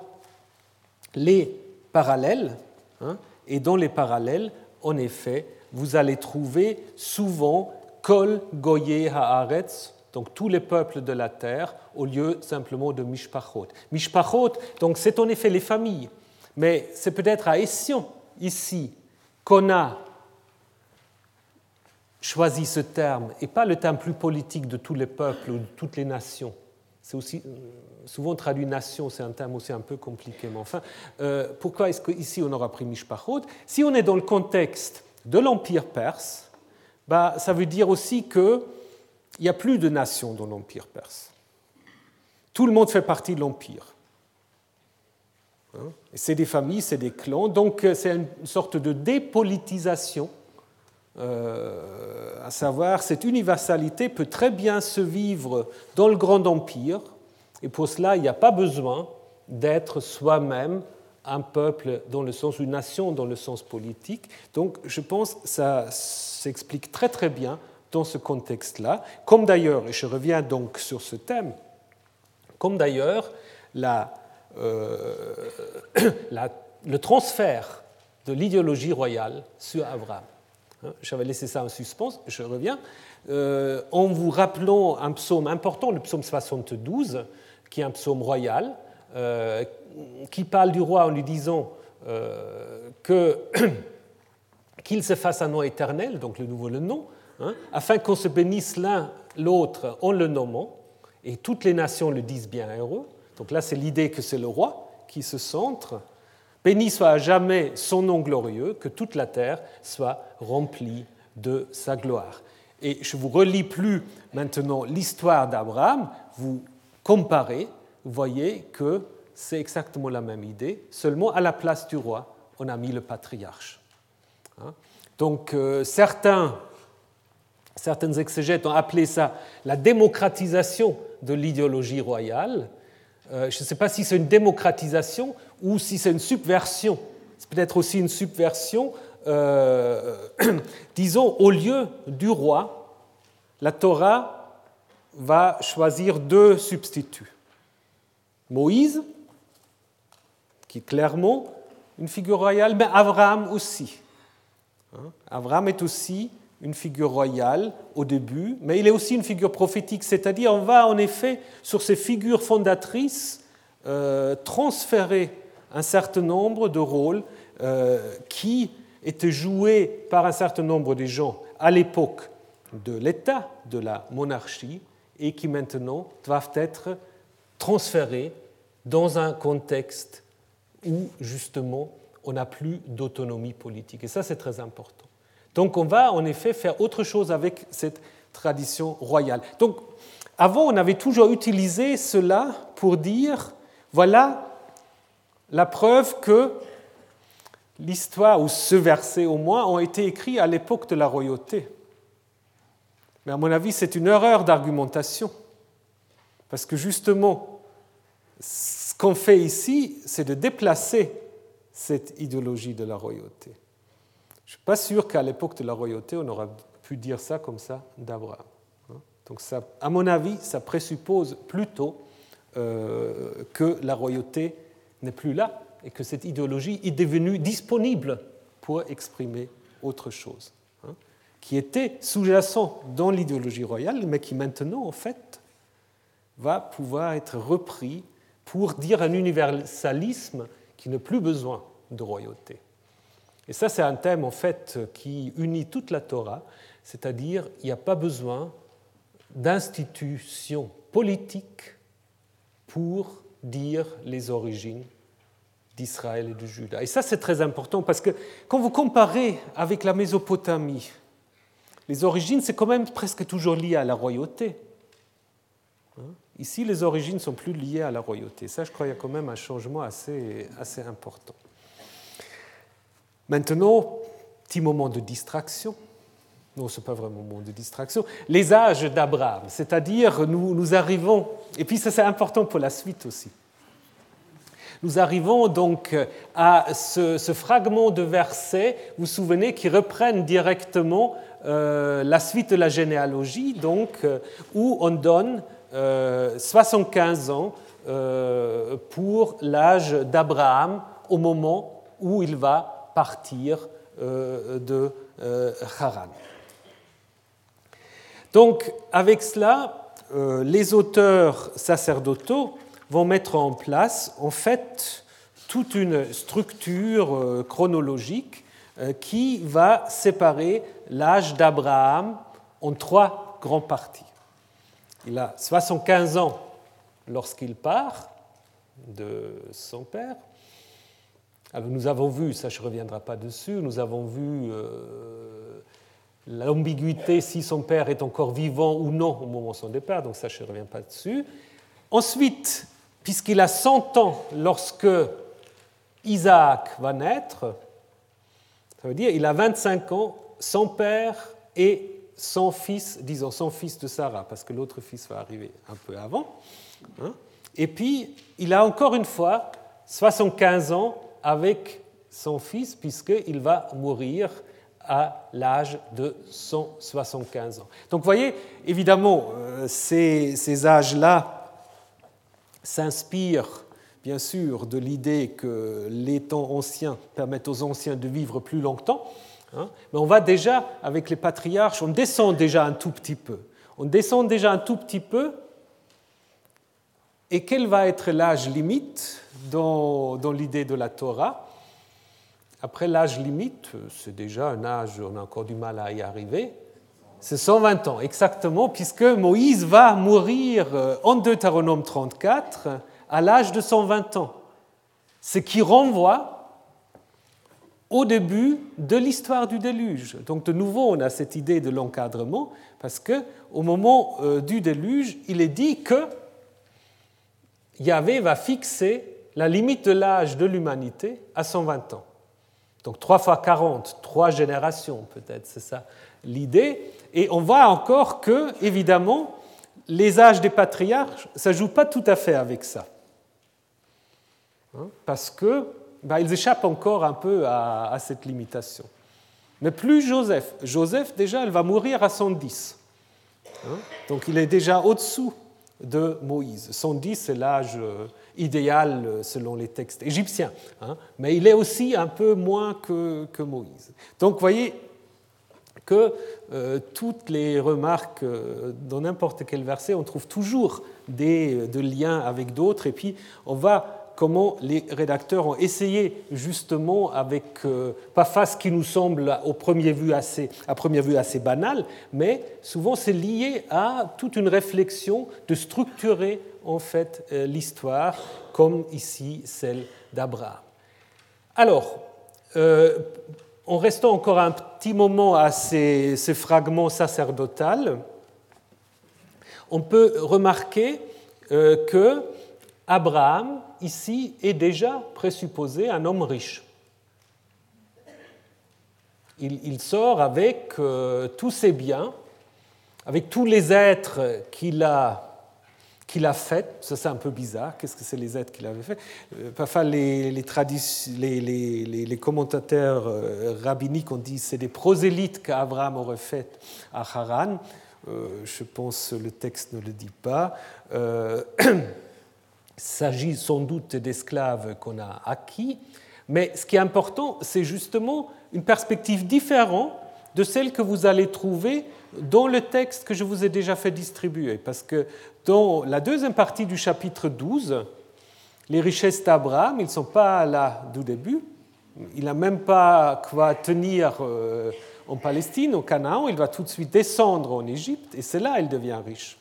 les parallèles. Hein, et dans les parallèles, en effet, vous allez trouver souvent Kol Goye Haaretz donc tous les peuples de la terre, au lieu simplement de Mishpachot. Mishpachot, donc c'est en effet les familles, mais c'est peut-être à Ession, ici, qu'on a choisi ce terme, et pas le terme plus politique de tous les peuples ou de toutes les nations. C'est aussi euh, souvent traduit nation, c'est un terme aussi un peu compliqué. Mais enfin, euh, pourquoi est-ce qu'ici on aura pris Mishpachot? Si on est dans le contexte de l'Empire perse, bah, ça veut dire aussi que il n'y a plus de nations dans l'Empire perse. Tout le monde fait partie de l'Empire. Hein? C'est des familles, c'est des clans, donc euh, c'est une sorte de dépolitisation, euh, à savoir cette universalité peut très bien se vivre dans le Grand Empire, et pour cela, il n'y a pas besoin d'être soi-même un peuple dans le sens, une nation dans le sens politique. Donc je pense que ça s'explique très très bien dans ce contexte-là, comme d'ailleurs, et je reviens donc sur ce thème, comme d'ailleurs euh, le transfert de l'idéologie royale sur Abraham. Hein, j'avais laissé ça en suspens, je reviens. Euh, en vous rappelant un psaume important, le psaume 72, qui est un psaume royal, euh, qui parle du roi en lui disant qu'il se fasse un nom éternel, donc le nouveau le nom, Hein, afin qu'on se bénisse l'un l'autre en le nommant, et toutes les nations le disent bien heureux. Donc là, c'est l'idée que c'est le roi qui se centre. Béni soit à jamais son nom glorieux, que toute la terre soit remplie de sa gloire. Et je vous relis plus maintenant l'histoire d'Abraham, vous comparez, vous voyez que c'est exactement la même idée, seulement à la place du roi, on a mis le patriarche. Hein? Donc euh, certains exégètes ont appelé ça la démocratisation de l'idéologie royale. Euh, je ne sais pas si c'est une démocratisation ou si c'est une subversion. C'est peut-être aussi une subversion. Euh, disons, au lieu du roi, la Torah va choisir deux substituts. Moïse, qui est clairement une figure royale, mais Abraham aussi. Hein, Abraham est aussi une figure royale au début, mais il est aussi une figure prophétique, c'est-à-dire on va en effet sur ces figures fondatrices euh, transférer un certain nombre de rôles euh, qui étaient joués par un certain nombre de gens à l'époque de l'État, de la monarchie, et qui maintenant doivent être transférés dans un contexte où justement on n'a plus d'autonomie politique. Et ça, c'est très important. Donc on va en effet faire autre chose avec cette tradition royale. Donc avant, on avait toujours utilisé cela pour dire, voilà la preuve que l'histoire, ou ce verset au moins, ont été écrits à l'époque de la royauté. Mais à mon avis, c'est une erreur d'argumentation. Parce que justement, ce qu'on fait ici, c'est de déplacer cette idéologie de la royauté. Je ne suis pas sûr qu'à l'époque de la royauté, on aurait pu dire ça comme ça d'Abraham. Hein. Donc, ça, à mon avis, ça présuppose plutôt euh, que la royauté n'est plus là et que cette idéologie est devenue disponible pour exprimer autre chose, hein, qui était sous-jacent dans l'idéologie royale, mais qui maintenant, en fait, va pouvoir être repris pour dire un universalisme qui n'a plus besoin de royauté. Et ça, c'est un thème, en fait, qui unit toute la Torah, c'est-à-dire il n'y a pas besoin d'institutions politiques pour dire les origines d'Israël et de Juda. Et ça, c'est très important parce que quand vous comparez avec la Mésopotamie, les origines, c'est quand même presque toujours lié à la royauté. Hein? Ici, les origines sont plus liées à la royauté. Ça, je crois qu'il y a quand même un changement assez, assez important. Maintenant, petit moment de distraction. Non, ce n'est pas vraiment un moment de distraction. Les âges d'Abraham, c'est-à-dire nous, arrivons, et puis ça c'est important pour la suite aussi. Nous arrivons donc à ce, fragment de versets, vous vous souvenez, qui reprennent directement euh, la suite de la généalogie, donc euh, où on donne 75 euh, ans pour l'âge d'Abraham au moment où il va partir de Haran. Donc, avec cela, euh, les auteurs sacerdotaux vont mettre en place, en fait, toute une structure euh, chronologique euh, qui va séparer l'âge d'Abraham en trois grandes parties. Il a 75 ans lorsqu'il part de son père. Alors nous avons vu, ça je ne reviendrai pas dessus, nous avons vu l'ambiguïté si son père est encore vivant ou non au moment de son départ, donc ça je ne reviens pas dessus. Ensuite, puisqu'il a 100 ans lorsque Isaac va naître, ça veut dire il a 25 ans, son père et son fils, disons son fils de Sarah, parce que l'autre fils va arriver un peu avant. Hein. Et puis, il a encore une fois 75 ans avec son fils, puisqu'il va mourir à l'âge de 175 ans. Donc vous voyez, évidemment, euh, ces, âges-là s'inspirent bien sûr de l'idée que les temps anciens permettent aux anciens de vivre plus longtemps, hein. mais on va déjà, avec les patriarches, on descend déjà un tout petit peu. On descend déjà un tout petit peu, et quel va être l'âge limite dans, dans l'idée de la Torah après l'âge limite, c'est déjà un âge, on a encore du mal à y arriver, c'est 120 ans, exactement, puisque Moïse va mourir euh, en Deutéronome 34 à l'âge de 120 ans. Ce qui renvoie au début de l'histoire du déluge. Donc de nouveau, on a cette idée de l'encadrement, parce que au moment euh, du déluge, il est dit que Yahvé va fixer la limite de l'âge de l'humanité à 120 ans. Donc 3 fois 40, trois générations peut-être, c'est ça l'idée. Et on voit encore que, évidemment, les âges des patriarches, ça ne joue pas tout à fait avec ça. Hein, parce que bah, ils échappent encore un peu à, cette limitation. Mais plus Joseph. Joseph, déjà, elle va mourir à 110. Hein, donc il est déjà au-dessous de Moïse. 110, c'est l'âge euh, idéal euh, selon les textes égyptiens, hein. mais il est aussi un peu moins que, Moïse. Donc vous voyez que euh, toutes les remarques dans n'importe quel verset, on trouve toujours des, liens avec d'autres, et puis on va comment les rédacteurs ont essayé justement avec pas face qui nous semble assez, à première vue assez banal, mais souvent c'est lié à toute une réflexion de structurer en fait euh, l'histoire, comme ici celle d'Abraham. Alors, euh, en restant encore un petit moment à ces, fragments sacerdotaux, on peut remarquer euh, que Abraham, ici, est déjà présupposé un homme riche. il, sort avec tous ses biens, avec tous les êtres qu'il a qu'il a fait, ça c'est un peu bizarre, qu'est-ce que c'est les êtres qu'il avait fait Parfois les, commentateurs rabbiniques ont dit c'est des prosélytes qu'Abraham aurait fait à Haran. je pense que le texte ne le dit pas. s'agit sans doute d'esclaves qu'on a acquis, mais ce qui est important, c'est justement une perspective différente de celle que vous allez trouver dans le texte que je vous ai déjà fait distribuer. Parce que dans la deuxième partie du chapitre 12, les richesses d'Abraham, ils ne sont pas là du début. Il n'a même pas quoi tenir euh, en Palestine, au Canaan. Il va tout de suite descendre en Égypte et c'est là qu'il devient riche.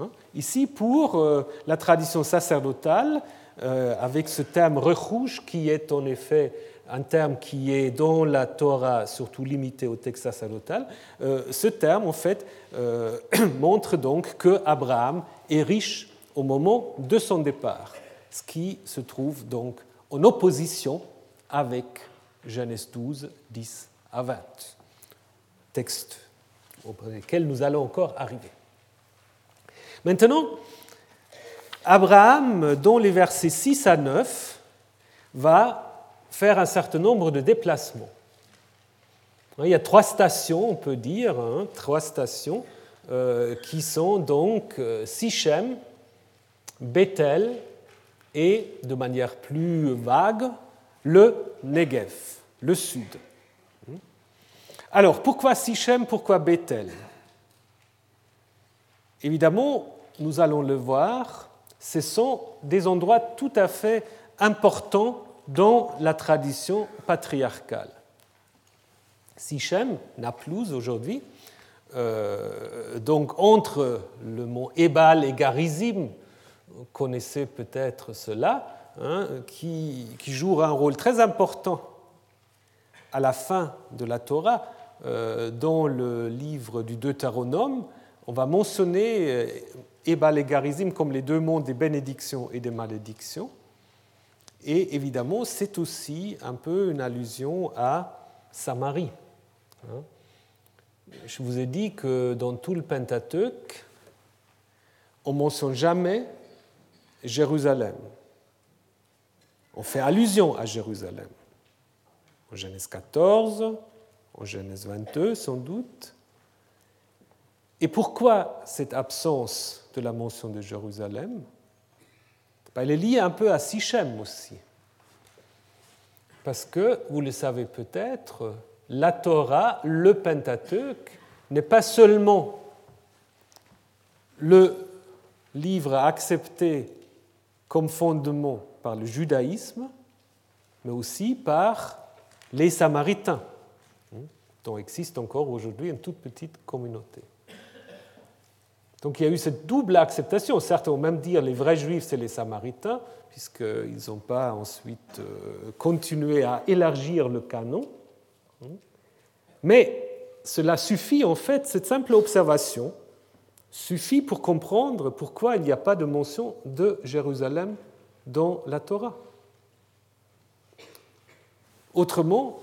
Hein. Ici, pour euh, la tradition sacerdotale, euh, avec ce terme recouche qui est en effet un terme qui est dans la Torah surtout limité au texte sacerdotal, euh, ce terme en fait montre donc que Abraham est riche au moment de son départ, ce qui se trouve donc en opposition avec Genèse 12, 10 à 20, texte auprès desquels nous allons encore arriver. Maintenant, Abraham, dans les versets 6 à 9, va faire un certain nombre de déplacements. Il y a trois stations, on peut dire, hein, trois stations euh, qui sont donc euh, Sichem, Bethel et, de manière plus vague, le Negev, le sud. Alors, pourquoi Sichem, pourquoi Bethel? Évidemment, nous allons le voir, ce sont des endroits tout à fait importants dans la tradition patriarcale. Sichem, Naplouse aujourd'hui, euh, donc entre le mont Ebal et Garizim, vous connaissez peut-être cela, hein, qui, qui, joue un rôle très important à la fin de la Torah, euh, dans le livre du Deutéronome, on va mentionner euh, Ebal et Garizim comme les deux mondes des bénédictions et des malédictions. Et évidemment, c'est aussi un peu une allusion à Samarie. Hein. Je vous ai dit que dans tout le Pentateuque, on ne mentionne jamais Jérusalem. On fait allusion à Jérusalem. En Genèse 14, en Genèse 22 sans doute. Et pourquoi cette absence de la mention de Jérusalem, ben, elle est liée un peu à Sichem aussi. Parce que, vous le savez peut-être, la Torah, le Pentateuque, n'est pas seulement le livre accepté comme fondement par le judaïsme, mais aussi par les Samaritains, hein, dont existe encore aujourd'hui une toute petite communauté. Donc il y a eu cette double acceptation. Certes, on vont même dire les vrais juifs, c'est les samaritains, puisqu'ils n'ont pas ensuite euh, continué à élargir le canon. Mais cela suffit, en fait, cette simple observation suffit pour comprendre pourquoi il n'y a pas de mention de Jérusalem dans la Torah. Autrement,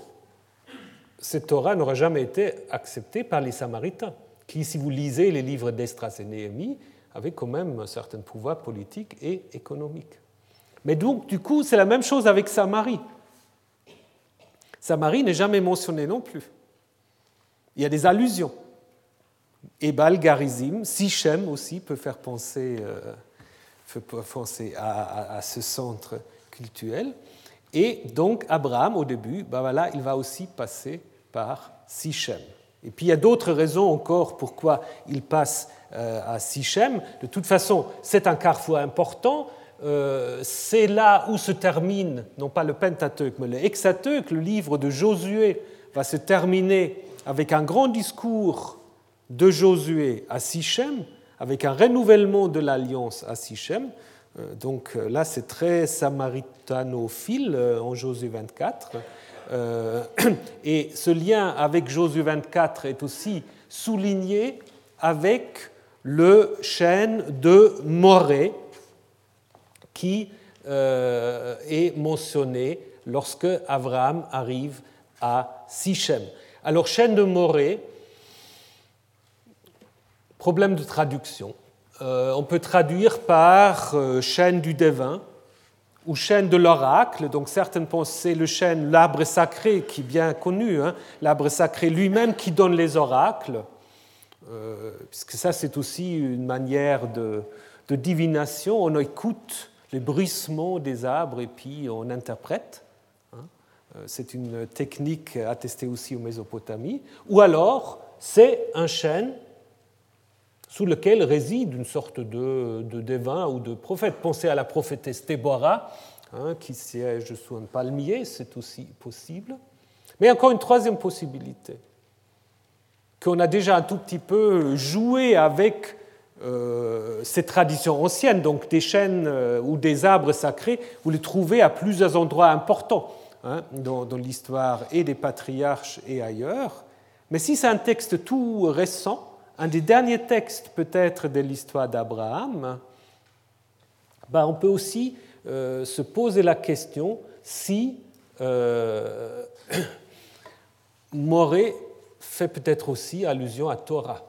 cette Torah n'aurait jamais été acceptée par les Samaritains qui, si vous lisez les livres d'Estras et Néhémie, avaient quand même un certain pouvoir politique et économique. Mais donc, du coup, c'est la même chose avec Samarie. Samarie n'est jamais mentionnée non plus. Il y a des allusions. Ebal, Garizim, Sichem aussi peut faire penser, euh, à, ce centre cultuel. Et donc, Abraham, au début, ben voilà, il va aussi passer par Sichem. Et puis il y a d'autres raisons encore pourquoi il passe euh, à Sichem. De toute façon, c'est un carrefour important. Euh, c'est là où se termine, non pas le Pentateuque, mais le Hexateuque, le livre de Josué, va se terminer avec un grand discours de Josué à Sichem, avec un renouvellement de l'alliance à Sichem. Euh, donc là, c'est très samaritanophile en Josué 24. Euh, et ce lien avec Josué 24 est aussi souligné avec le chêne de Morée qui euh, est mentionné lorsque Abraham arrive à Sichem. Alors, chaîne de Morée, problème de traduction. Euh, on peut traduire par chaîne du devin ou chaîne de l'oracle. Donc certaines pensent c'est le chaîne, l'arbre sacré qui est bien connu, hein, l'arbre sacré lui-même qui donne les oracles, euh, puisque ça c'est aussi une manière de, divination. On écoute les bruissements des arbres et puis on interprète. Hein. C'est une technique attestée aussi au Mésopotamie. Ou alors c'est un chêne sous lequel réside une sorte de, de ou de prophète. Pensez à la prophétesse Déborah, hein, qui siège sous un palmier, c'est aussi possible. Mais encore une troisième possibilité, qu'on a déjà un tout petit peu joué avec euh, ces traditions anciennes, donc des chênes euh, ou des arbres sacrés, vous les trouvez à plusieurs endroits importants hein, dans l'histoire et des patriarches et ailleurs. Mais si c'est un texte tout récent, un des derniers textes peut-être de l'histoire d'Abraham, ben, on peut aussi euh, se poser la question si euh, Morée fait peut-être aussi allusion à Torah.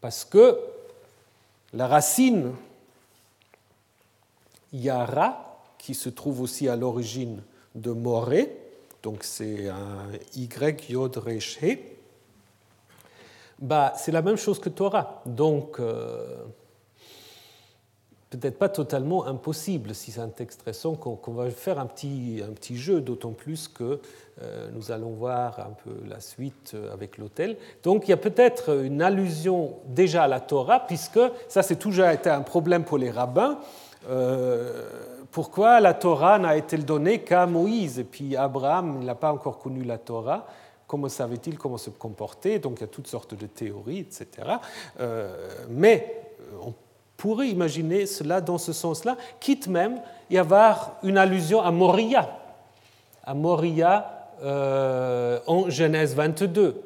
Parce que la racine Yara, qui se trouve aussi à l'origine de Morée, donc c'est un Y, Yod, Resh, bah, c'est la même chose que Torah. Donc, euh, peut-être pas totalement impossible, si c'est un texte récent, qu'on va faire un petit, un petit jeu, d'autant plus que euh, nous allons voir un peu la suite euh, avec l'autel. Donc, il y a peut-être une allusion déjà à la Torah, puisque ça, c'est toujours été un problème pour les rabbins. pourquoi la Torah n'a été donnée qu'à Moïse? Et puis Abraham n'a pas encore connu la Torah comment savait-il comment se comporter? Donc il y a toutes sortes de théories, etc. Euh, mais euh, on pourrait imaginer cela dans ce sens-là, quitte même y avoir une allusion à Moria, à Moria euh, en Genèse 22,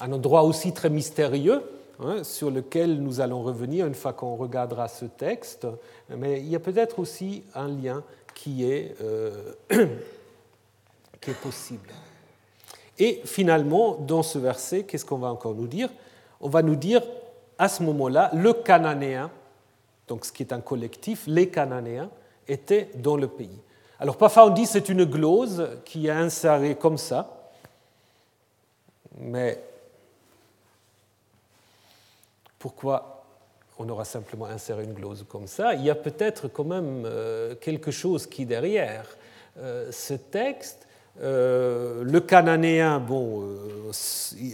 un endroit aussi très mystérieux. Hein, sur lequel nous allons revenir une fois qu'on regardera ce texte, mais il y a peut-être aussi un lien qui est, qui est possible. Et finalement, dans ce verset, qu'est-ce qu'on va encore nous dire? On va nous dire, à ce moment-là, le Cananéen, donc ce qui est un collectif, les Cananéens, étaient dans le pays. Alors parfois on dit c'est une glose qui est insérée comme ça, mais pourquoi on aura simplement inséré une glose comme ça? Il y a peut-être quand même euh, quelque chose qui derrière euh, ce texte euh, le cananéen, bon, euh,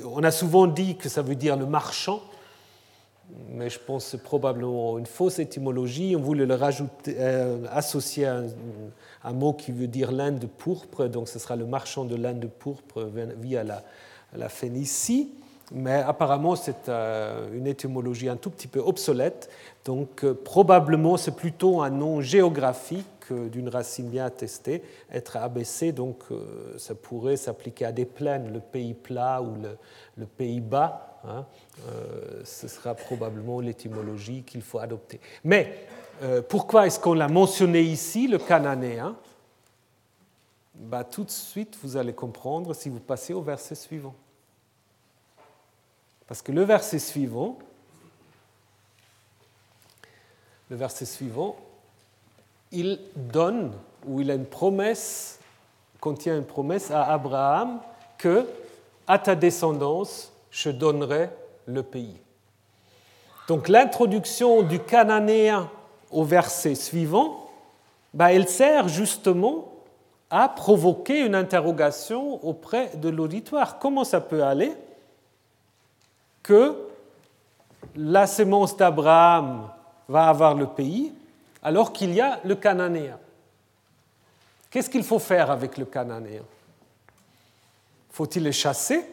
on a souvent dit que ça veut dire le marchand, mais je pense que c'est probablement une fausse étymologie. On voulait le rajouter, euh, associer à un, mot qui veut dire laine de pourpre, donc ce sera le marchand de laine de pourpre via la, la Phénicie. Mais apparemment, c'est une étymologie un tout petit peu obsolète. Donc, probablement, c'est plutôt un nom géographique d'une racine bien attestée, être abaissé, donc euh, ça pourrait s'appliquer à des plaines, le pays plat ou le, pays bas. Hein, euh, ce sera probablement l'étymologie qu'il faut adopter. Mais euh, pourquoi est-ce qu'on l'a mentionné ici, le cananéen? Bah, Tout de suite, vous allez comprendre si vous passez au verset suivant. Parce que le verset suivant, le verset suivant, il donne, ou il a une promesse, contient une promesse à Abraham que à ta descendance, je donnerai le pays. Donc l'introduction du cananéen au verset suivant, bah, elle sert justement à provoquer une interrogation auprès de l'auditoire. Comment ça peut aller? Que la sémence d'Abraham va avoir le pays alors qu'il y a le cananéen. Qu'est-ce qu'il faut faire avec le cananéen? Faut-il le chasser?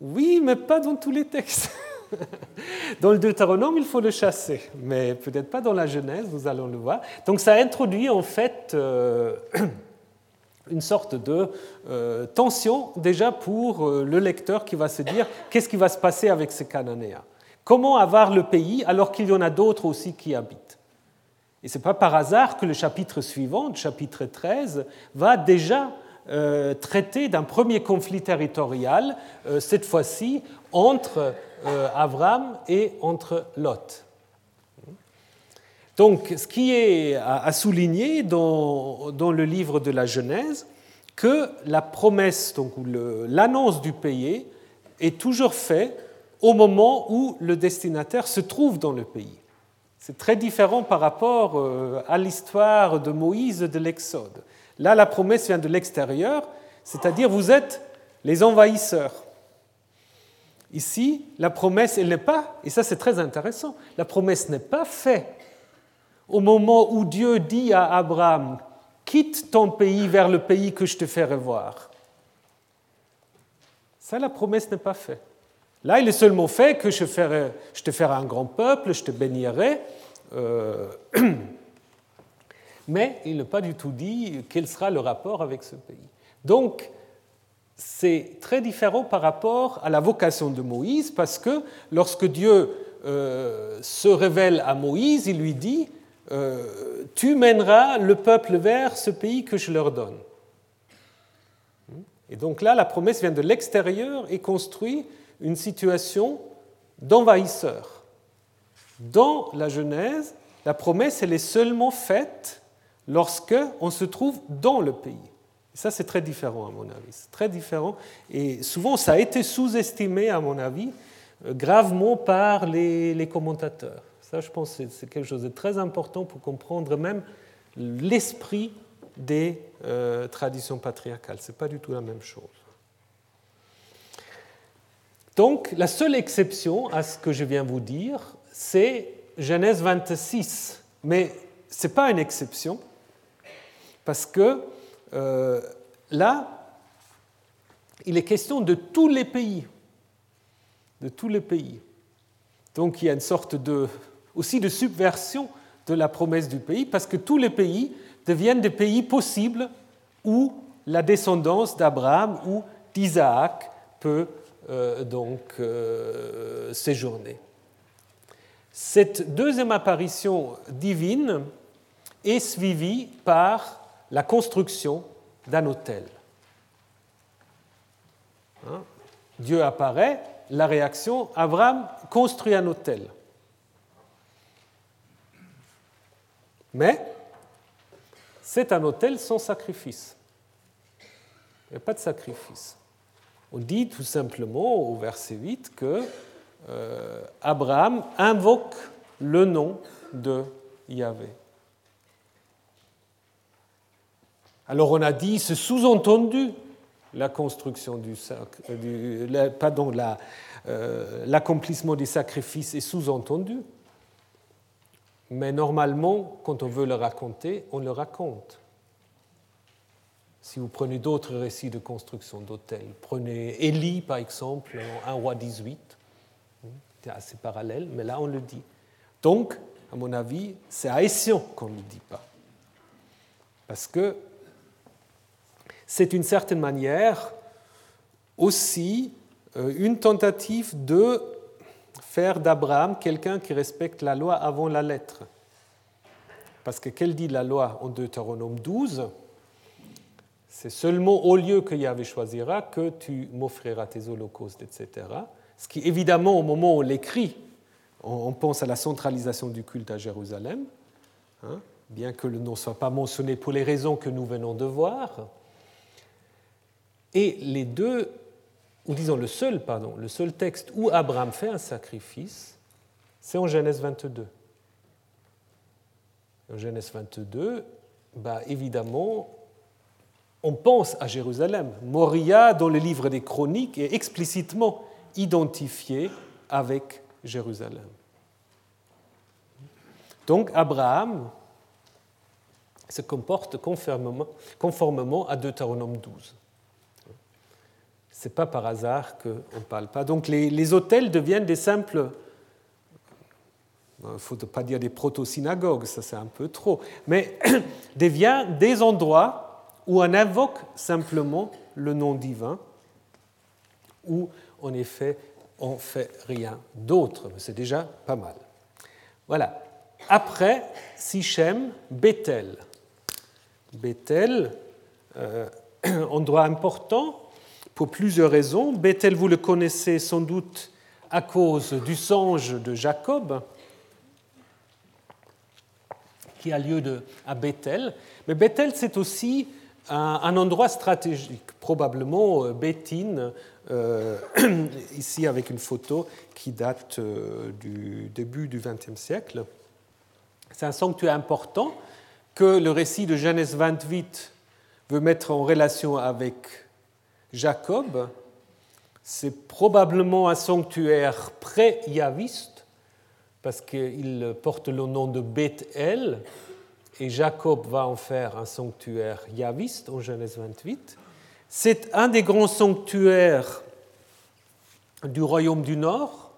Oui, mais pas dans tous les textes. Dans le Deutéronome, il faut le chasser, mais peut-être pas dans la Genèse, nous allons le voir. Donc ça introduit en fait euh, une sorte de euh, tension déjà pour euh, le lecteur qui va se dire qu'est-ce qui va se passer avec ces Cananéens? Comment avoir le pays alors qu'il y en a d'autres aussi qui habitent? Et ce n'est pas par hasard que le chapitre suivant, chapitre 13, va déjà euh, traiter d'un premier conflit territorial, euh, cette fois-ci entre euh, Avram et entre Lot. Donc, ce qui est à souligner dans, dans le livre de la Genèse, que la promesse, donc l'annonce du pays, est toujours faite au moment où le destinataire se trouve dans le pays. C'est très différent par rapport euh, à l'histoire de Moïse de l'Exode. Là, la promesse vient de l'extérieur, c'est-à-dire vous êtes les envahisseurs. Ici, la promesse, elle n'est pas, et ça c'est très intéressant, la promesse n'est pas faite au moment où Dieu dit à Abraham, quitte ton pays vers le pays que je te ferai voir. Ça, la promesse n'est pas faite. Là, il est seulement fait que je, te ferai un grand peuple, je te bénirai. Euh, mais il n'a pas du tout dit quel sera le rapport avec ce pays. Donc, c'est très différent par rapport à la vocation de Moïse, parce que lorsque Dieu euh, se révèle à Moïse, il lui dit, euh, tu mèneras le peuple vers ce pays que je leur donne. Et donc là, la promesse vient de l'extérieur et construit une situation d'envahisseur. Dans la Genèse, la promesse, elle est seulement faite lorsque on se trouve dans le pays. Et ça, c'est très différent, à mon avis. C'est très différent. Et souvent, ça a été sous-estimé, à mon avis, euh, gravement par les, commentateurs. Ça, je pense que c'est quelque chose de très important pour comprendre même l'esprit des euh, traditions patriarcales. Ce n'est pas du tout la même chose. Donc, la seule exception à ce que je viens vous dire, c'est Genèse 26. Mais ce n'est pas une exception, parce que euh, là, il est question de tous les pays. De tous les pays. Donc il y a une sorte de, aussi de subversion de la promesse du pays, parce que tous les pays deviennent des pays possibles où la descendance d'Abraham ou d'Isaac peut donc euh, séjourner. Cette deuxième apparition divine est suivie par la construction d'un hôtel. Hein? Dieu apparaît, la réaction, Abraham construit un hôtel. Mais c'est un hôtel sans sacrifice. Il n'y a pas de sacrifice. On dit tout simplement au verset 8 que euh, Abraham invoque le nom de Yahvé. Alors on a dit, c'est sous-entendu la construction du, du pardon, euh, l'accomplissement des sacrifices est sous-entendu. Mais normalement, quand on veut le raconter, on le raconte. Si vous prenez d'autres récits de construction d'hôtels, prenez Élie par exemple, en 1 roi 18, c'est assez parallèle, mais là on le dit. Donc, à mon avis, c'est à Ession qu'on ne le dit pas. Parce que c'est une certaine manière aussi euh, une tentative de faire d'Abraham quelqu'un qui respecte la loi avant la lettre. Parce que qu'elle dit la loi en Deutéronome 12 c'est seulement au lieu que Yahvé choisira que tu m'offriras tes holocaustes, etc. Ce qui, évidemment, au moment où on l'écrit, on pense à la centralisation du culte à Jérusalem, hein, bien que le nom ne soit pas mentionné pour les raisons que nous venons de voir. Et les deux, ou disons le seul, pardon, le seul texte où Abraham fait un sacrifice, c'est en Genèse 22. En Genèse 22, bah, évidemment, on pense à Jérusalem. Moria, dans le livre des Chroniques, est explicitement identifié avec Jérusalem. Donc Abraham se comporte conformément, à Deutéronome 12. Ce n'est pas par hasard qu'on ne parle pas. Donc les, hôtels deviennent des simples il ne faut pas dire des proto-synagogues, ça c'est un peu trop, mais deviennent des endroits où on invoque simplement le nom divin, ou en effet on fait rien d'autre. C'est déjà pas mal. Voilà. Après, Sichem, Bethel. Bethel, euh, endroit important pour plusieurs raisons. Bethel, vous le connaissez sans doute à cause du songe de Jacob, qui a lieu à Bethel. Mais Bethel, c'est aussi un, endroit stratégique, probablement euh, Béthine, euh, ici avec une photo qui date euh, du début du XXe siècle. C'est un sanctuaire important que le récit de Genèse 28 veut mettre en relation avec Jacob. C'est probablement un sanctuaire pré-yaviste, parce qu'il porte le nom de Bethel, et Jacob va en faire un sanctuaire yaviste en Genèse 28. C'est un des grands sanctuaires du royaume du Nord,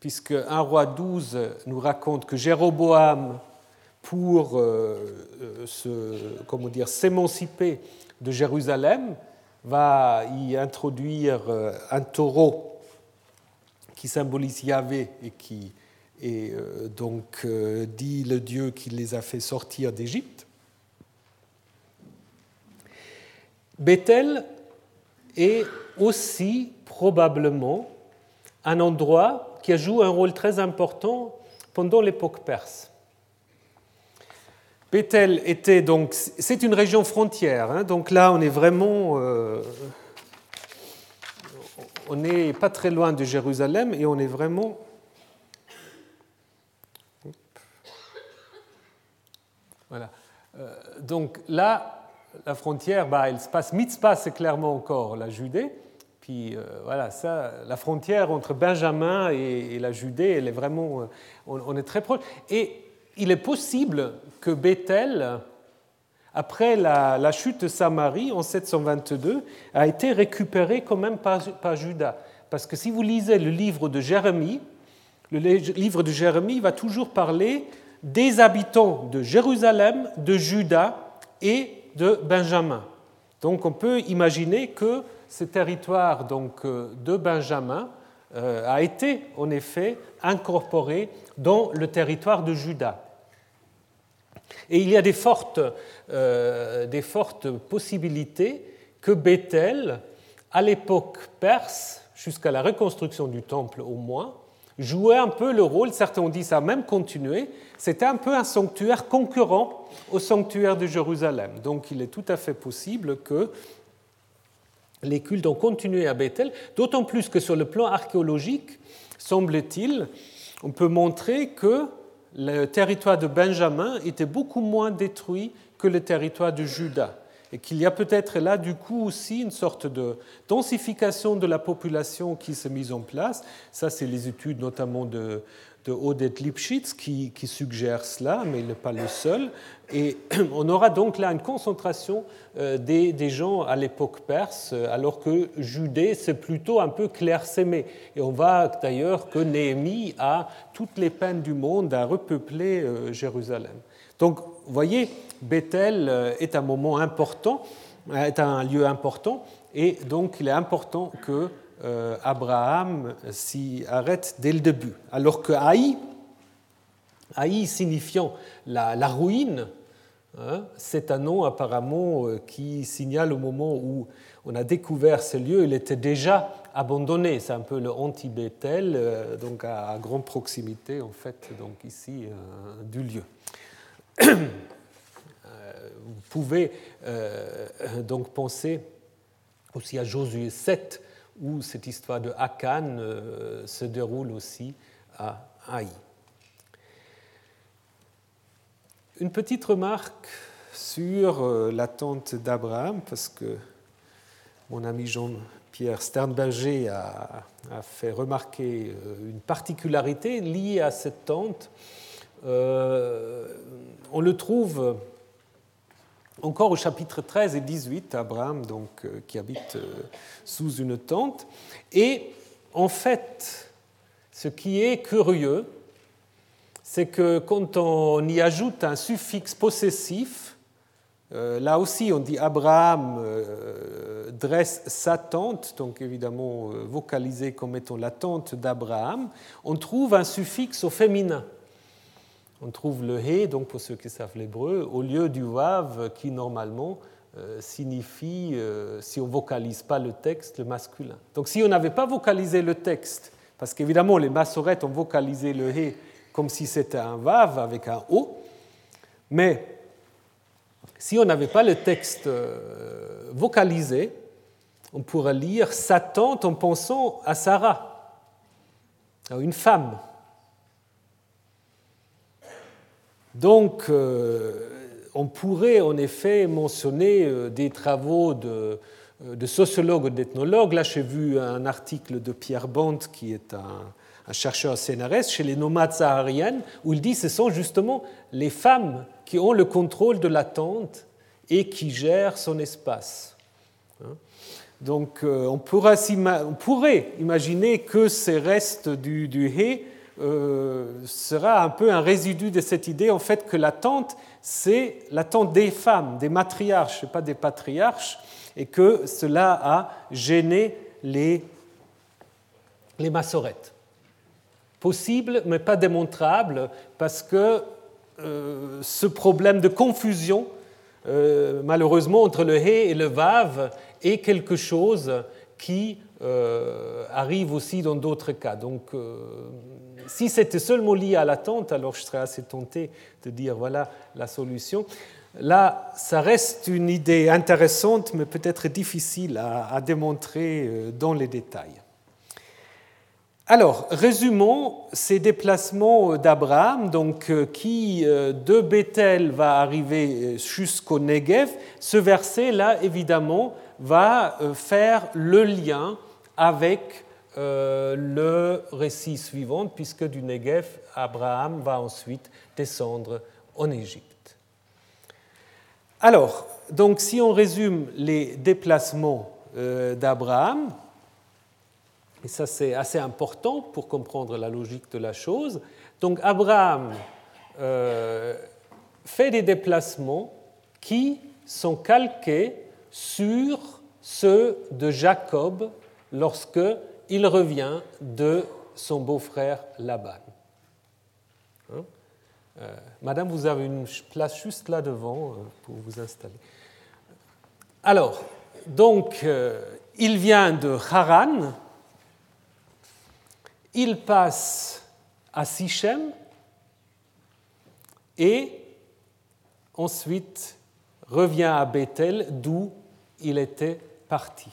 puisque 1 roi 12 nous raconte que Jéroboam, pour euh, euh, s'émanciper de Jérusalem, va y introduire euh, un taureau qui symbolise Yahvé et qui et euh, donc euh, dit le Dieu qui les a fait sortir d'Égypte. Bethel est aussi probablement un endroit qui a joué un rôle très important pendant l'époque perse. Bethel était donc, c'est une région frontière, hein, donc là on est vraiment, euh, on n'est pas très loin de Jérusalem et on est vraiment Voilà. Euh, donc là, la frontière, bah, elle se passe, Mitzpah, c'est clairement encore la Judée. Puis euh, voilà, ça, la frontière entre Benjamin et, la Judée, elle est vraiment, euh, on, est très proche. Et il est possible que Bethel, après la, chute de Samarie en 722, a été récupéré quand même par, par Judas. Parce que si vous lisez le livre de Jérémie, le livre de Jérémie va toujours parler des habitants de Jérusalem, de Juda et de Benjamin. Donc on peut imaginer que ce territoire donc, euh, de Benjamin euh, a été en effet incorporé dans le territoire de Juda. Et il y a des fortes, euh, des fortes possibilités que Bethel, à l'époque perse, jusqu'à la reconstruction du temple au moins, jouait un peu le rôle, certains ont dit ça a même continué, c'était un peu un sanctuaire concurrent au sanctuaire de Jérusalem. Donc il est tout à fait possible que les cultes ont continué à Bethel, d'autant plus que sur le plan archéologique, semble-t-il, on peut montrer que le territoire de Benjamin était beaucoup moins détruit que le territoire de Juda et qu'il y a peut-être là du coup aussi une sorte de densification de la population qui s'est mise en place. Ça, c'est les études notamment de, de Odette Lipschitz qui, qui suggèrent cela, mais il n'est pas le seul. Et on aura donc là une concentration euh, des, gens à l'époque perse, alors que Judée, c'est plutôt un peu clairsemé. Et on voit d'ailleurs que Néhémie a toutes les peines du monde à repeupler euh, Jérusalem. Donc, vous voyez, Bethel euh, est un moment important, est un lieu important, et donc il est important que euh, Abraham s'y arrête dès le début. Alors que Haï, Haï signifiant la, ruine, hein, c'est un nom apparemment euh, qui signale au moment où on a découvert ce lieu, il était déjà abandonné. C'est un peu le anti-Bethel, donc à, grande proximité en fait, donc ici du lieu. Euh, vous pouvez euh, donc penser aussi à Josué 7, où cette histoire de Akan euh, se déroule aussi à Haï. Une petite remarque sur la tente d'Abraham, parce que mon ami Jean-Pierre Sternberger a, fait remarquer une particularité liée à cette tente euh, on le trouve encore au chapitre 13 et 18, Abraham, donc, euh, qui habite euh, sous une tente. Et en fait, ce qui est curieux, c'est que quand on y ajoute un suffixe possessif, là aussi on dit Abraham dresse sa tente, donc évidemment vocalisé comme étant la tente d'Abraham, on trouve un suffixe au féminin on trouve le hé, donc pour ceux qui savent l'hébreu, au lieu du vav qui normalement signifie, si on vocalise pas le texte, le masculin. Donc si on n'avait pas vocalisé le texte, parce qu'évidemment les massorettes ont vocalisé le hé comme si c'était un vav avec un o, mais si on n'avait pas le texte vocalisé, on pourrait lire sa tante en pensant à Sarah, à une femme. Donc, euh, on pourrait en effet mentionner euh, des travaux de, euh, sociologues ou d'ethnologues. Là, j'ai vu un article de Pierre Bond, qui est un, chercheur CNRS, chez les nomades sahariennes, où il dit que ce sont justement les femmes qui ont le contrôle de la tente et qui gèrent son espace. Hein? Donc on, pourrait imaginer que ces restes du, du hé euh, sera un peu un résidu de cette idée en fait que la tente, c'est la tente des femmes, des matriarches, pas des patriarches, et que cela a gêné les, les massorettes. Possible, mais pas démontrable, parce que euh, ce problème de confusion, malheureusement, entre le hé et le vav est quelque chose qui euh, arrive aussi dans d'autres cas. Donc, euh, si c'était seulement lié à l'attente, alors je serais assez tenté de dire voilà la solution. Là, ça reste une idée intéressante, mais peut-être difficile à, démontrer euh, dans les détails. Alors, résumons ces déplacements d'Abraham, donc qui de Bethel va arriver jusqu'au Negev. Ce verset-là, évidemment, va euh, faire le lien avec euh, le récit suivant, puisque du Negev, Abraham va ensuite descendre en Égypte. Alors, donc si on résume les déplacements euh, d'Abraham, et ça c'est assez important pour comprendre la logique de la chose, donc Abraham fait des déplacements qui sont calqués sur ceux de Jacob lorsque il revient de son beau-frère Laban. Hein euh, Madame, vous avez une place juste là devant euh, pour vous installer. Alors, donc, euh, il vient de Haran, il passe à Sichem et ensuite revient à Bethel, d'où il était parti.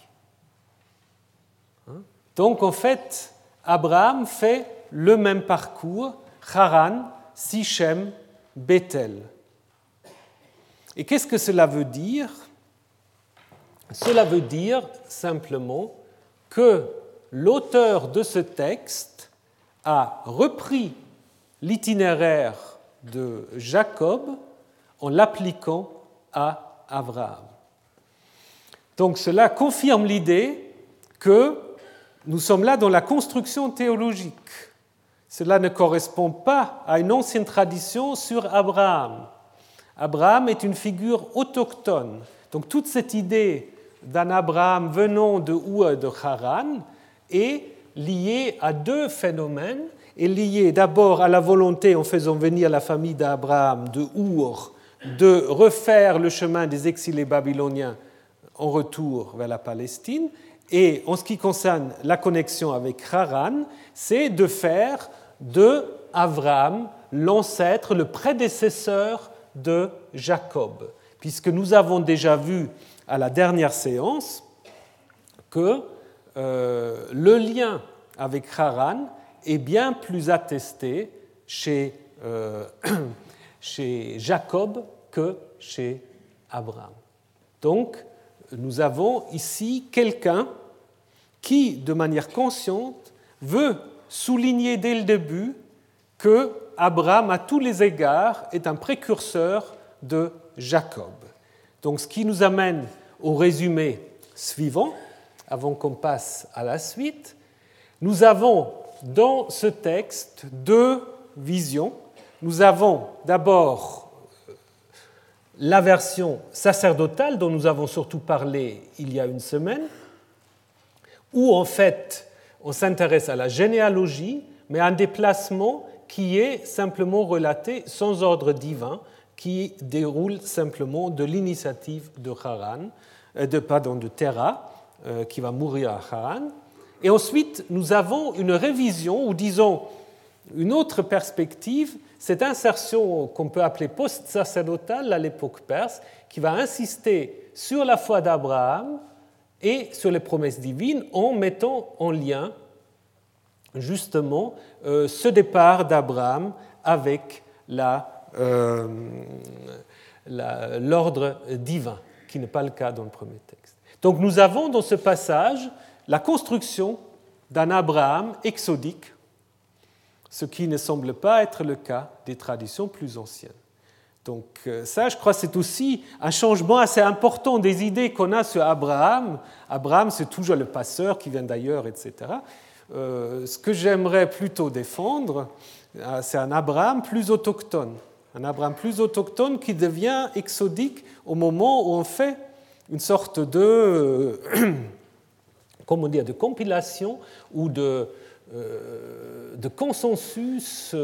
Hein? Donc en fait, Abraham fait le même parcours, Haran, Sichem, Bethel. Et qu'est-ce que cela veut dire? Cela veut dire simplement que l'auteur de ce texte a repris l'itinéraire de Jacob en l'appliquant à Abraham. Donc cela confirme l'idée que nous sommes là dans la construction théologique. Cela ne correspond pas à une ancienne tradition sur Abraham. Abraham est une figure autochtone. Donc toute cette idée d'un Abraham venant de Ur de Haran est liée à deux phénomènes, est liée d'abord à la volonté, en faisant venir la famille d'Abraham de Ur, de refaire le chemin des exilés babyloniens en retour vers la Palestine. Et en ce qui concerne la connexion avec Haran, c'est de faire de Abraham l'ancêtre, le prédécesseur de Jacob, puisque nous avons déjà vu à la dernière séance que euh, le lien avec Haran est bien plus attesté chez, euh, Jacob que chez Abraham. Nous avons ici quelqu'un qui, de manière consciente, veut souligner dès le début que Abraham, à tous les égards, est un précurseur de Jacob. Donc, ce qui nous amène au résumé suivant, avant qu'on passe à la suite. Nous avons dans ce texte deux visions. Nous avons d'abord la version sacerdotale dont nous avons surtout parlé il y a une semaine, où en fait on s'intéresse à la généalogie, mais à un déplacement qui est simplement relaté sans ordre divin, qui déroule simplement de l'initiative de Haran, euh, de, pardon, de Terra, euh, qui va mourir à Haran. Et ensuite, nous avons une révision, ou disons une autre perspective, cette insertion qu'on peut appeler post-sacerdotale à l'époque perse, qui va insister sur la foi d'Abraham et sur les promesses divines en mettant en lien justement euh, ce départ d'Abraham avec euh, l'ordre divin, qui n'est pas le cas dans le premier texte. Donc nous avons dans ce passage la construction d'un Abraham exodique, ce qui ne semble pas être le cas des traditions plus anciennes. Donc euh, ça, je crois, c'est aussi un changement assez important des idées qu'on a sur Abraham. Abraham, c'est toujours le passeur qui vient d'ailleurs, etc. Euh, ce que j'aimerais plutôt défendre, euh, c'est un Abraham plus autochtone. Un Abraham plus autochtone qui devient exodique au moment où on fait une sorte de, comment dire, de compilation ou de, de consensus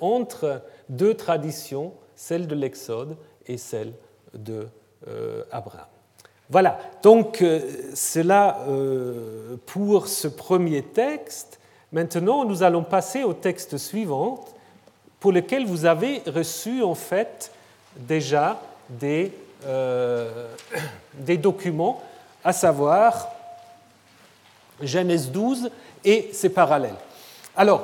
entre deux traditions, celle de l'Exode et celle de Abraham. Voilà, donc euh, euh, pour ce premier texte. Maintenant, nous allons passer au texte suivant, pour lequel vous avez reçu en fait déjà des, euh, des documents, à savoir Genèse 12 et ses parallèles. Alors,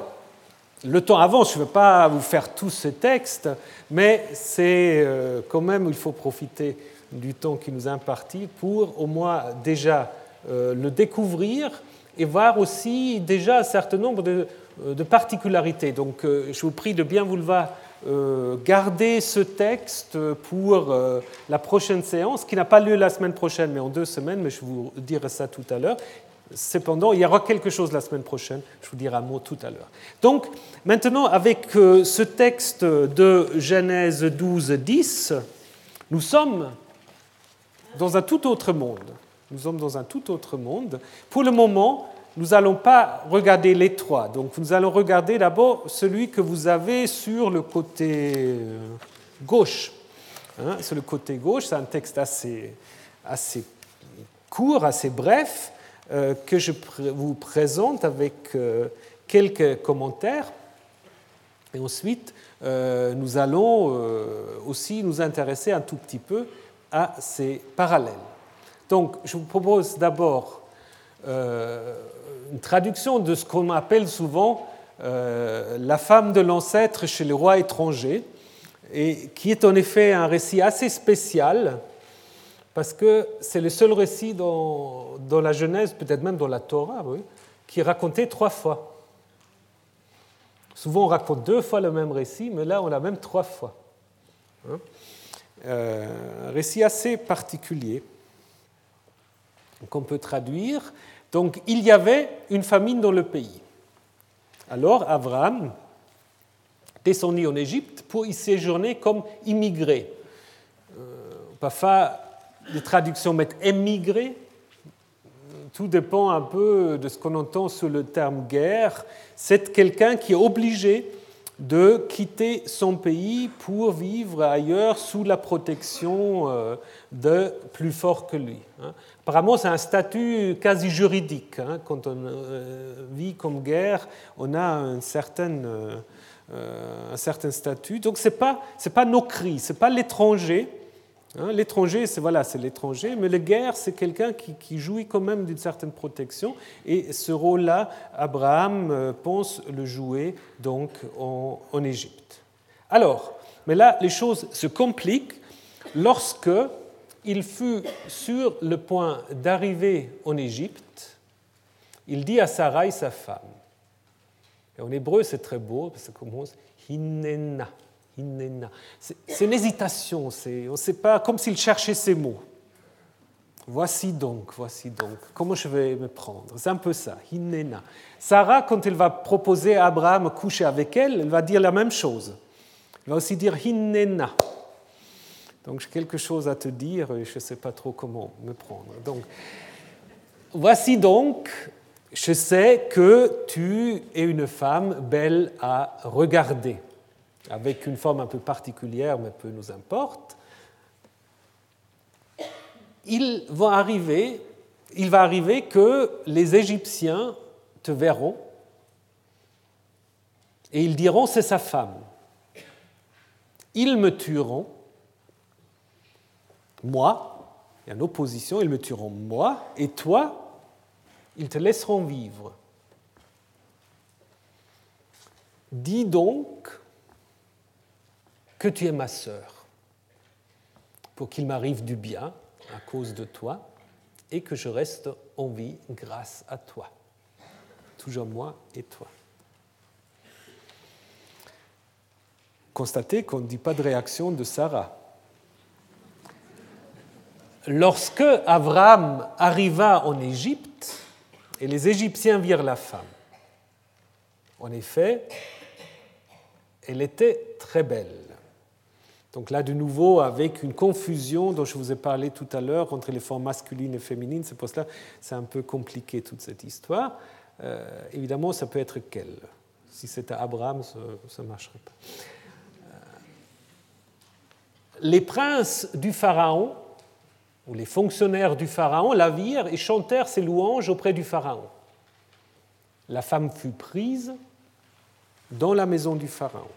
le temps avance, je ne veux pas vous faire tout ce texte, mais c'est quand même, il faut profiter du temps qui nous est imparti pour au moins déjà euh, le découvrir et voir aussi déjà un certain nombre de, euh, particularités. Donc euh, je vous prie de bien vouloir garder ce texte pour la prochaine séance, qui n'a pas lieu la semaine prochaine, mais en deux semaines, mais je vous dirai ça tout à l'heure. Cependant, il y aura quelque chose la semaine prochaine, je vous dirai un mot tout à l'heure. Donc, maintenant, avec ce texte de Genèse 12, 10, nous sommes dans un tout autre monde. Nous sommes dans un tout autre monde. Pour le moment, nous n'allons pas regarder les trois. Donc nous allons regarder d'abord celui que vous avez sur le côté euh, gauche. Hein, sur le côté gauche, c'est un texte assez, assez court, assez bref, euh, que je vous présente avec euh, quelques commentaires. Et ensuite, nous allons aussi nous intéresser un tout petit peu à ces parallèles. Donc, je vous propose d'abord euh, une traduction de ce qu'on appelle souvent euh, la femme de l'ancêtre chez le roi étranger, et qui est en effet un récit assez spécial, parce que c'est le seul récit dans, la Genèse, peut-être même dans la Torah, oui, qui est raconté trois fois. Souvent on raconte deux fois le même récit, mais là on l'a même trois fois. Hein euh, récit assez particulier qu'on peut traduire. Donc, il y avait une famine dans le pays. Alors, Abraham descendit en Égypte pour y séjourner comme immigré. Euh, les traductions mettent émigré. Tout dépend un peu de ce qu'on entend sous le terme guerre. C'est quelqu'un qui est obligé de quitter son pays pour vivre ailleurs sous la protection euh, de plus forts que lui. Hein. Apparemment, c'est un statut quasi juridique. Hein. Quand on euh, vit comme guerre, on a un certain, euh, un certain statut. Donc, ce n'est pas, pas nos cris, ce n'est pas l'étranger Hein, l'étranger, c'est voilà, c'est l'étranger, mais le guerre, c'est quelqu'un qui, jouit quand même d'une certaine protection. Et ce rôle-là, Abraham euh, pense le jouer donc en, Égypte. Alors, mais là, les choses se compliquent lorsque il fut sur le point d'arriver en Égypte. Il dit à Sarai, sa femme. En hébreu, c'est très beau, parce que ça commence Hinena. C'est une hésitation, on ne sait pas, comme s'il cherchait ses mots. Voici donc, voici donc, comment je vais me prendre C'est un peu ça, Hinena. Sarah, quand elle va proposer à Abraham coucher avec elle, elle va dire la même chose. Elle va aussi dire Hinena. Donc j'ai quelque chose à te dire et je ne sais pas trop comment me prendre. Donc, voici donc, je sais que tu es une femme belle à regarder. Avec une forme un peu particulière, mais peu nous importe, il va arriver, que les Égyptiens te verront et ils diront c'est sa femme. Ils me tueront, moi, et en opposition, ils me tueront moi, et toi, ils te laisseront vivre. Dis donc que tu es ma sœur, pour qu'il m'arrive du bien à cause de toi, et que je reste en vie grâce à toi. Toujours moi et toi. Constatez qu'on ne dit pas de réaction de Sarah. Lorsque Abraham arriva en Égypte, et les Égyptiens virent la femme, en effet, elle était très belle. Donc là, de nouveau, avec une confusion dont je vous ai parlé tout à l'heure entre les formes masculines et féminines, c'est pour cela c'est un peu compliqué toute cette histoire. Euh, évidemment, ça peut être qu'elle. Si c'était Abraham, ça ne marcherait pas. Euh, les princes du Pharaon, ou les fonctionnaires du Pharaon, la virent et chantèrent ses louanges auprès du Pharaon. La femme fut prise dans la maison du Pharaon.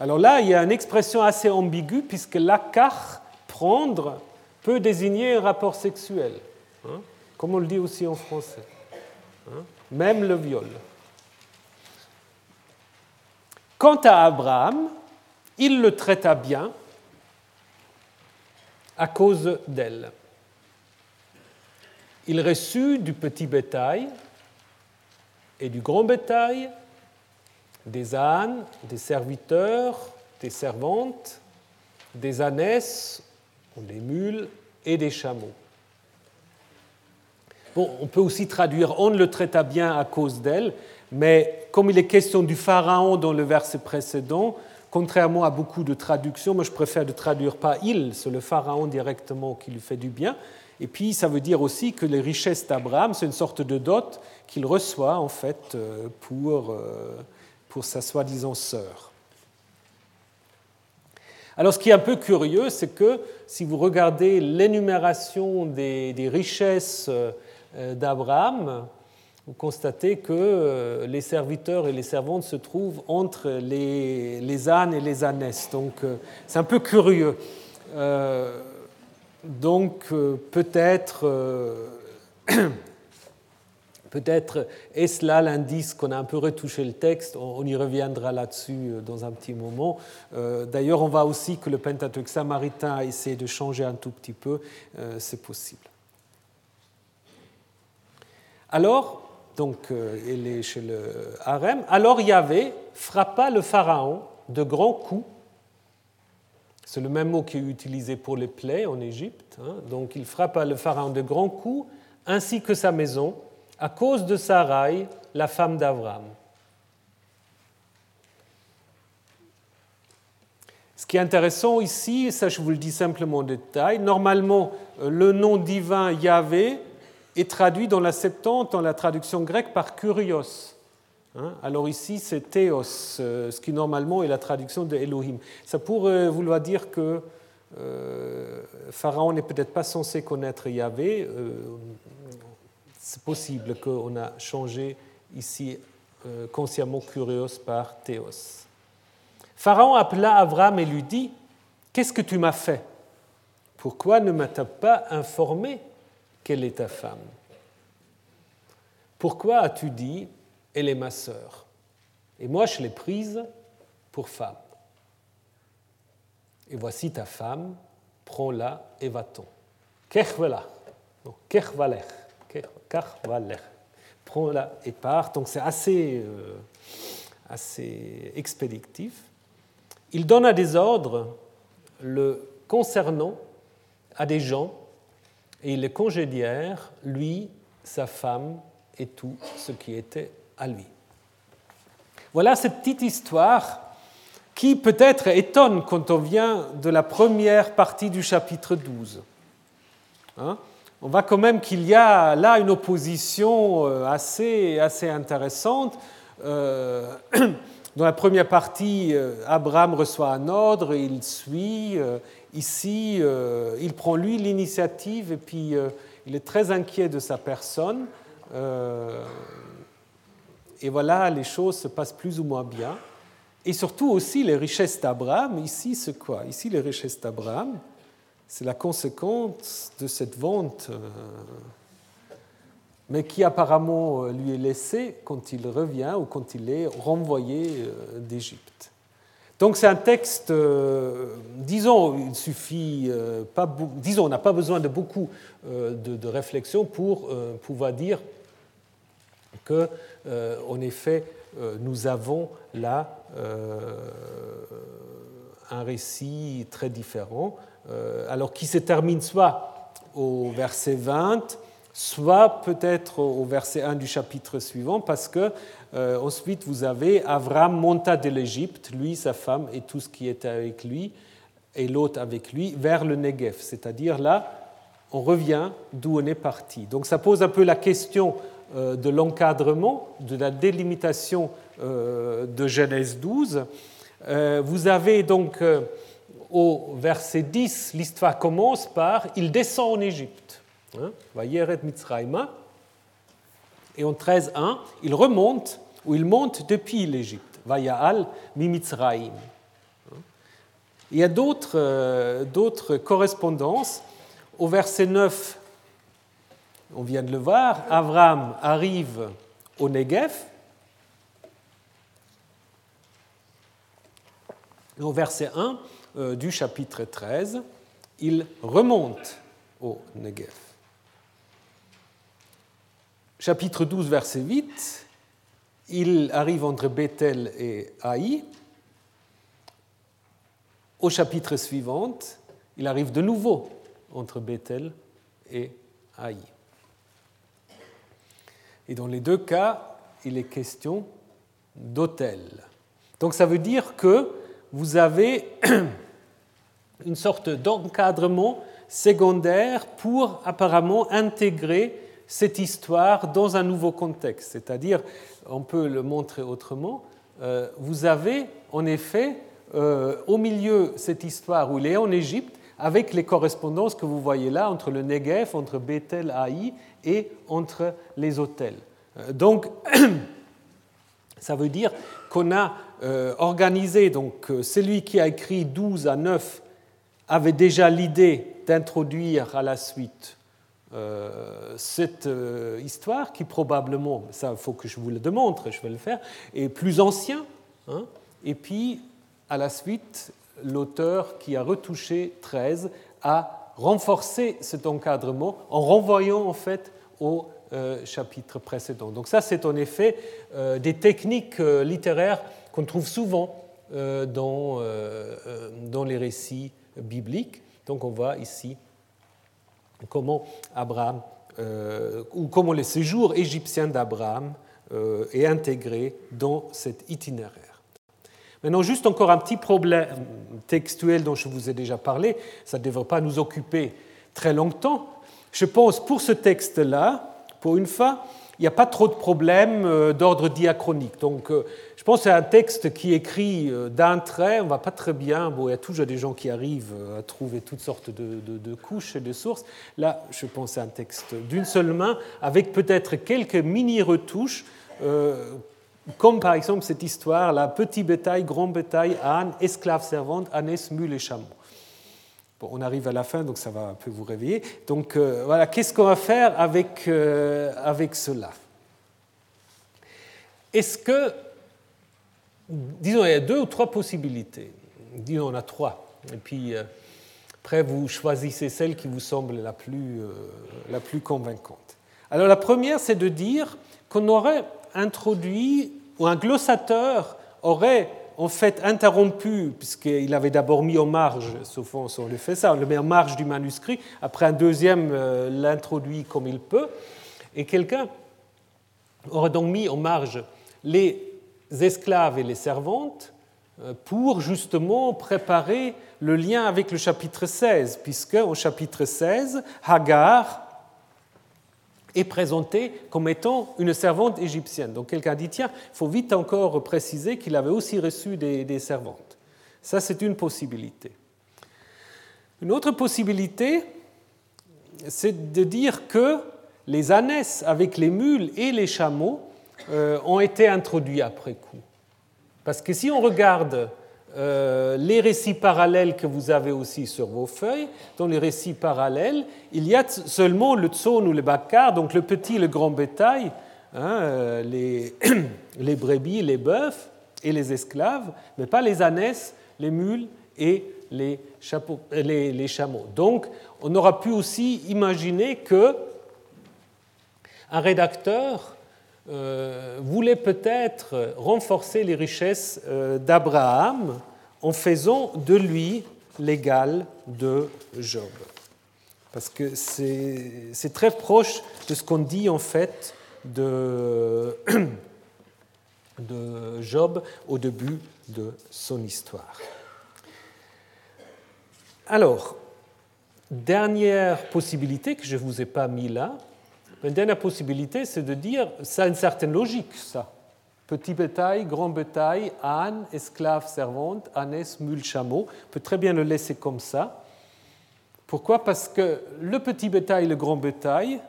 Alors là, il y a une expression assez ambiguë, puisque l'akar, prendre, peut désigner un rapport sexuel, hein, comme on le dit aussi en français, hein, même le viol. Quant à Abraham, il le traita bien à cause d'elle. Il reçut du petit bétail et du grand bétail des ânes, des serviteurs, des servantes, des ânesses, des mules et des chameaux. Bon, on peut aussi traduire on le traita bien à cause d'elle, mais comme il est question du pharaon dans le verset précédent, contrairement à beaucoup de traductions, moi je préfère de traduire pas il, c'est le pharaon directement qui lui fait du bien. Et puis ça veut dire aussi que les richesses d'Abraham, c'est une sorte de dot qu'il reçoit en fait euh, pour euh, pour sa soi-disant sœur. Alors ce qui est un peu curieux, c'est que si vous regardez l'énumération des, richesses euh, d'Abraham, vous constatez que euh, les serviteurs et les servantes se trouvent entre les, ânes et les ânesses. Donc euh, c'est un peu curieux. donc peut-être Peut-être est-ce là l'indice qu'on a un peu retouché le texte, on y reviendra là-dessus euh, dans un petit moment. Euh, d'ailleurs, on voit aussi que le Pentateuque samaritain a essayé de changer un tout petit peu, euh, c'est possible. Alors, donc, il est chez le harem, alors Yahvé frappa le pharaon de grands coups. C'est le même mot qui est utilisé pour les plaies en Égypte. Hein. Donc, il frappa le pharaon de grands coups, ainsi que sa maison à cause de Sarai, la femme d'Abraham. Ce qui est intéressant ici, ça je vous le dis simplement en détail, normalement euh, le nom divin Yahvé est traduit dans la Septante, dans la traduction grecque, par Kurios. Hein? Alors ici c'est Théos, euh, ce qui normalement est la traduction de Elohim. Ça pourrait vouloir dire que euh, Pharaon n'est peut-être pas censé connaître Yahvé c'est possible qu'on a changé ici euh, consciemment Curios par Théos. Pharaon appela Abraham et lui dit Qu'est-ce que tu m'as fait? Pourquoi ne m'as-tu pas informé qu'elle est ta femme? Pourquoi as-tu dit Elle est ma sœur Et moi, je l'ai prise pour femme. Et voici ta femme, prends-la et va-t'en. Kechvala. Karvaler. Prends-la et part. Donc c'est assez, euh, assez expéditif. Il donna des ordres le concernant à des gens et il les congédièrent, lui, sa femme et tout ce qui était à lui. Voilà cette petite histoire qui peut-être étonne quand on vient de la première partie du chapitre 12. Hein? On voit quand même qu'il y a là une opposition euh, assez, assez intéressante. Euh, Dans la première partie, Abraham reçoit un ordre, il suit. Ici, il prend lui l'initiative et puis il est très inquiet de sa personne. Et voilà, les choses se passent plus ou moins bien. Et surtout aussi les richesses d'Abraham. Ici, c'est quoi? Ici, les richesses d'Abraham, c'est la conséquence de cette vente, euh, mais qui apparemment euh, lui est laissée quand il revient ou quand il est renvoyé euh, d'Égypte. Donc c'est un texte, disons, il suffit pas, disons, on n'a pas besoin de beaucoup de, réflexion pour pouvoir dire que, en effet, nous avons là un récit très différent alors qui se termine soit au verset 20, soit peut-être au verset 1 du chapitre suivant, parce que euh, ensuite vous avez Avram monta de l'Égypte, lui, sa femme et tout ce qui était avec lui, et l'autre avec lui, vers le Negev. C'est-à-dire là, on revient d'où on est parti. Donc ça pose un peu la question euh, de l'encadrement, de la délimitation de Genèse 12. Vous avez donc au verset 10, l'histoire commence par Il descend en Égypte. Hein, Et en 13.1, il remonte, ou il monte depuis l'Égypte. Vaya'al mi Il y a euh, d'autres correspondances. Au verset 9, on vient de le voir, Avram arrive au Negev. Au verset 1, euh, du chapitre 13, il remonte au Negev. Chapitre 12, verset 8, il arrive entre Bethel et Haï. Au chapitre suivant, il arrive de nouveau entre Bethel et Haï. Et dans les deux cas, il est question d'hôtel. Donc ça veut dire que vous avez une sorte d'encadrement secondaire pour apparemment intégrer cette histoire dans un nouveau contexte. C'est-à-dire, on peut le montrer autrement, euh, vous avez en effet euh, au milieu cette histoire où il est en Égypte, avec les correspondances que vous voyez là entre le Negev, entre Bethel, Haï et entre les hôtels. Euh, donc, ça veut dire qu'on a euh, organisé, donc euh, celui qui a écrit 12 à 9 avait déjà l'idée d'introduire à la suite euh, cette histoire qui probablement, ça faut que je vous le démontre, je vais le faire, est plus ancien. Hein, et puis à la suite, l'auteur qui a retouché 13 a renforcé cet encadrement en renvoyant en fait au chapitre précédent. Donc ça, c'est en effet des techniques littéraires qu'on trouve souvent euh, dans, euh, euh, dans les récits bibliques. Donc on voit ici comment Abraham, ou comment le séjour égyptien d'Abraham est intégré dans cet itinéraire. Maintenant, juste encore un petit problème textuel dont je vous ai déjà parlé, ça ne devrait pas nous occuper très longtemps. Je pense pour ce texte-là, pour une fois, il n'y a pas trop de problèmes d'ordre diachronique. Donc, je pense c'est un texte qui écrit euh, d'un trait, on ne va pas très bien, bon, il y a toujours des gens qui arrivent euh, à trouver toutes sortes de, couches et de sources. Là, je pense c'est un texte d'une seule main, avec peut-être quelques mini-retouches, euh, comme par exemple cette histoire, là, petit bétail, grand bétail, âne, esclave servante, ânesse, mule et chameau. On arrive à la fin, donc ça va un peu vous réveiller. Donc voilà, qu'est-ce qu'on va faire avec, avec cela? Est-ce que disons, il y a deux ou trois possibilités. Disons, on a trois. Et puis, euh, après, vous choisissez celle qui vous semble la plus, euh, la plus convaincante. Alors, la première, c'est de dire qu'on aurait introduit, ou un glossateur aurait en fait interrompu, puisqu'il avait d'abord mis en marge, sauf on le fait ça, on le met en marge du manuscrit, après un deuxième euh, l'introduit comme il peut, et quelqu'un aurait donc mis en marge les esclaves et les servantes euh, pour justement préparer le lien avec le chapitre 16, puisque au chapitre 16, Hagar est présentée comme étant une servante égyptienne. Donc quelqu'un dit, tiens, il faut vite encore préciser qu'il avait aussi reçu des, servantes. Ça, c'est une possibilité. Une autre possibilité, c'est de dire que les ânesses avec les mules et les chameaux euh, ont été introduits après coup. Parce que si on regarde euh, les récits parallèles que vous avez aussi sur vos feuilles, dans les récits parallèles, il y a seulement le tson ou le bakar, donc le petit et le grand bétail, hein, euh, les, brebis, les bœufs et les esclaves, mais pas les ânesses, les mules et les, les, les chameaux. Donc, on aura pu aussi imaginer que un rédacteur euh, voulait peut-être renforcer les richesses euh, d'Abraham en faisant de lui l'égal de Job. Parce que c'est très proche de ce qu'on dit en fait de, de Job au début de son histoire. Alors, dernière possibilité que je ne vous ai pas mis là, une dernière possibilité, c'est de dire, ça a une certaine logique, ça. Petit bétail, grand bétail, âne, esclave, servante, ânesse, mule, chameau. On peut très bien le laisser comme ça. Pourquoi? Parce que le petit bétail, le grand bétail,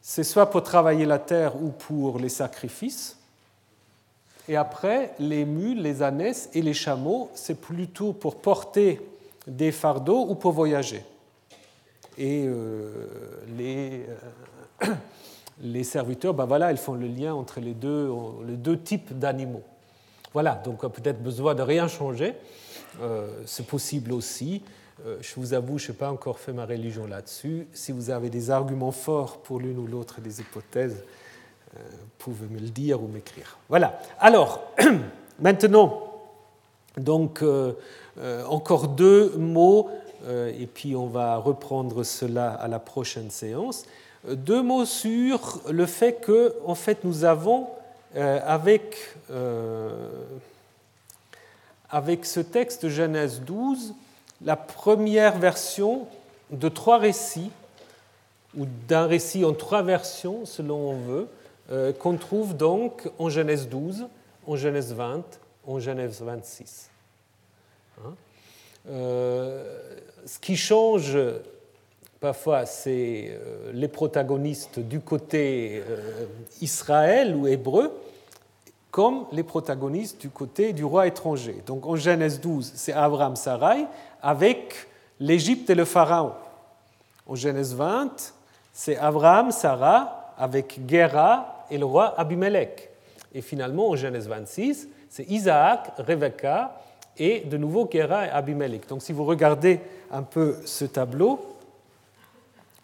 c'est soit pour travailler la terre ou pour les sacrifices. Et après, les mules, les ânesses et les chameaux, c'est plutôt pour porter des fardeaux ou pour voyager. Et euh, les, euh, les serviteurs, ben voilà, ils font le lien entre les deux, les deux types d'animaux. Voilà, donc peut-être besoin de rien changer. Euh, c'est possible aussi. Euh, je vous avoue, je n'ai pas encore fait ma religion là-dessus. Si vous avez des arguments forts pour l'une ou l'autre des hypothèses, euh, vous pouvez me le dire ou m'écrire. Voilà. Alors, maintenant, donc, encore deux mots, et puis on va reprendre cela à la prochaine séance. Deux mots sur le fait que, en fait, nous avons euh, avec, euh, avec ce texte Genèse 12 la première version de trois récits, ou d'un récit en trois versions, selon on veut, euh, qu'on trouve donc en Genèse 12, en Genèse 20, en Genèse 26. Hein? Ce qui change Parfois, c'est euh, les protagonistes du côté euh, Israël ou hébreu, comme les protagonistes du côté du roi étranger. Donc en Genèse 12, c'est Abraham Sarai avec l'Égypte et le Pharaon. En Genèse 20, c'est Abraham Sarah avec Gera et le roi Abimelech. Et finalement, en Genèse 26, c'est Isaac, Rebecca et de nouveau Gera et Abimelech. Donc si vous regardez un peu ce tableau,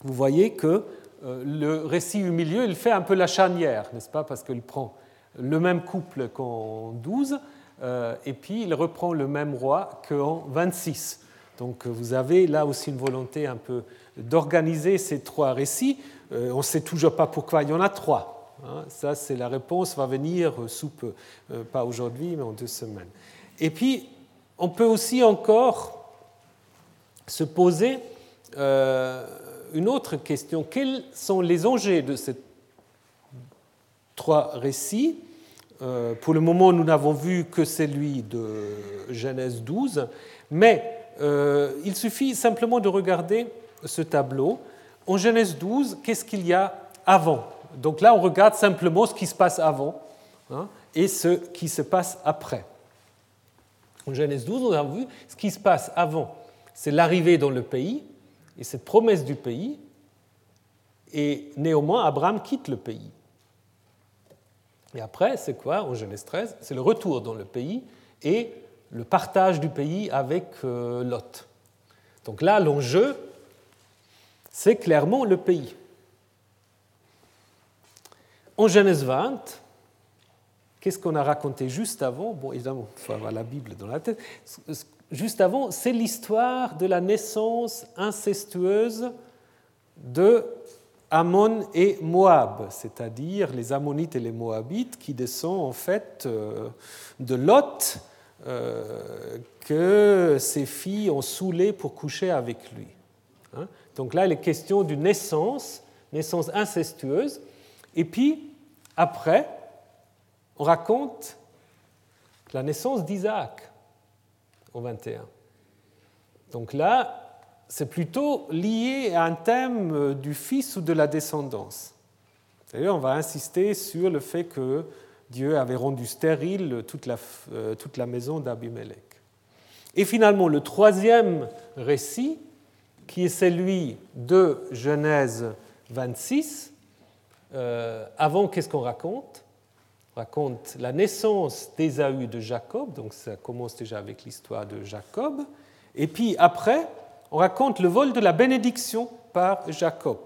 vous voyez que euh, le récit au milieu, il fait un peu la charnière, n'est-ce pas Parce qu'il prend le même couple qu'en 12, euh, et puis il reprend le même roi qu'en 26. Donc vous avez là aussi une volonté un peu d'organiser ces trois récits. Euh, on ne sait toujours pas pourquoi il y en a trois. Hein. Ça, c'est la réponse, va venir sous peu, pas aujourd'hui, mais en deux semaines. Et puis, on peut aussi encore se poser une autre question. Quels sont les enjeux de ces trois récits euh, Pour le moment, nous n'avons vu que celui de Genèse 12, mais euh, il suffit simplement de regarder ce tableau. En Genèse 12, qu'est-ce qu'il y a avant? Donc là, on regarde simplement ce qui se passe avant hein, et ce qui se passe après. En Genèse 12, on a vu ce qui se passe avant. C'est l'arrivée dans le pays, et cette promesse du pays, et néanmoins, Abraham quitte le pays. Et après, c'est quoi en Genèse 13 C'est le retour dans le pays et le partage du pays avec euh, Lot. Donc là, l'enjeu, c'est clairement le pays. En Genèse 20, qu'est-ce qu'on a raconté juste avant? Bon, évidemment, il faut avoir la Bible dans la tête juste avant, c'est l'histoire de la naissance incestueuse de Ammon et Moab, c'est-à-dire les Ammonites et les Moabites qui descendent en fait euh, de Lot euh, que ses filles ont saoulé pour coucher avec lui. Hein. Donc là, il est question d'une naissance naissance incestueuse. Et puis, après, on raconte la naissance d'Isaac au 21. Donc là, c'est plutôt lié à un thème du fils ou de la descendance. D'ailleurs, on va insister sur le fait que Dieu avait rendu stérile toute la, euh, maison d'Abimelech. Et finalement, le troisième récit, qui est celui de Genèse 26, euh, avant, qu'est-ce qu'on raconte? On raconte la naissance d'Ésaü de Jacob, donc ça commence déjà avec l'histoire de Jacob. Et puis après, on raconte le vol de la bénédiction par Jacob.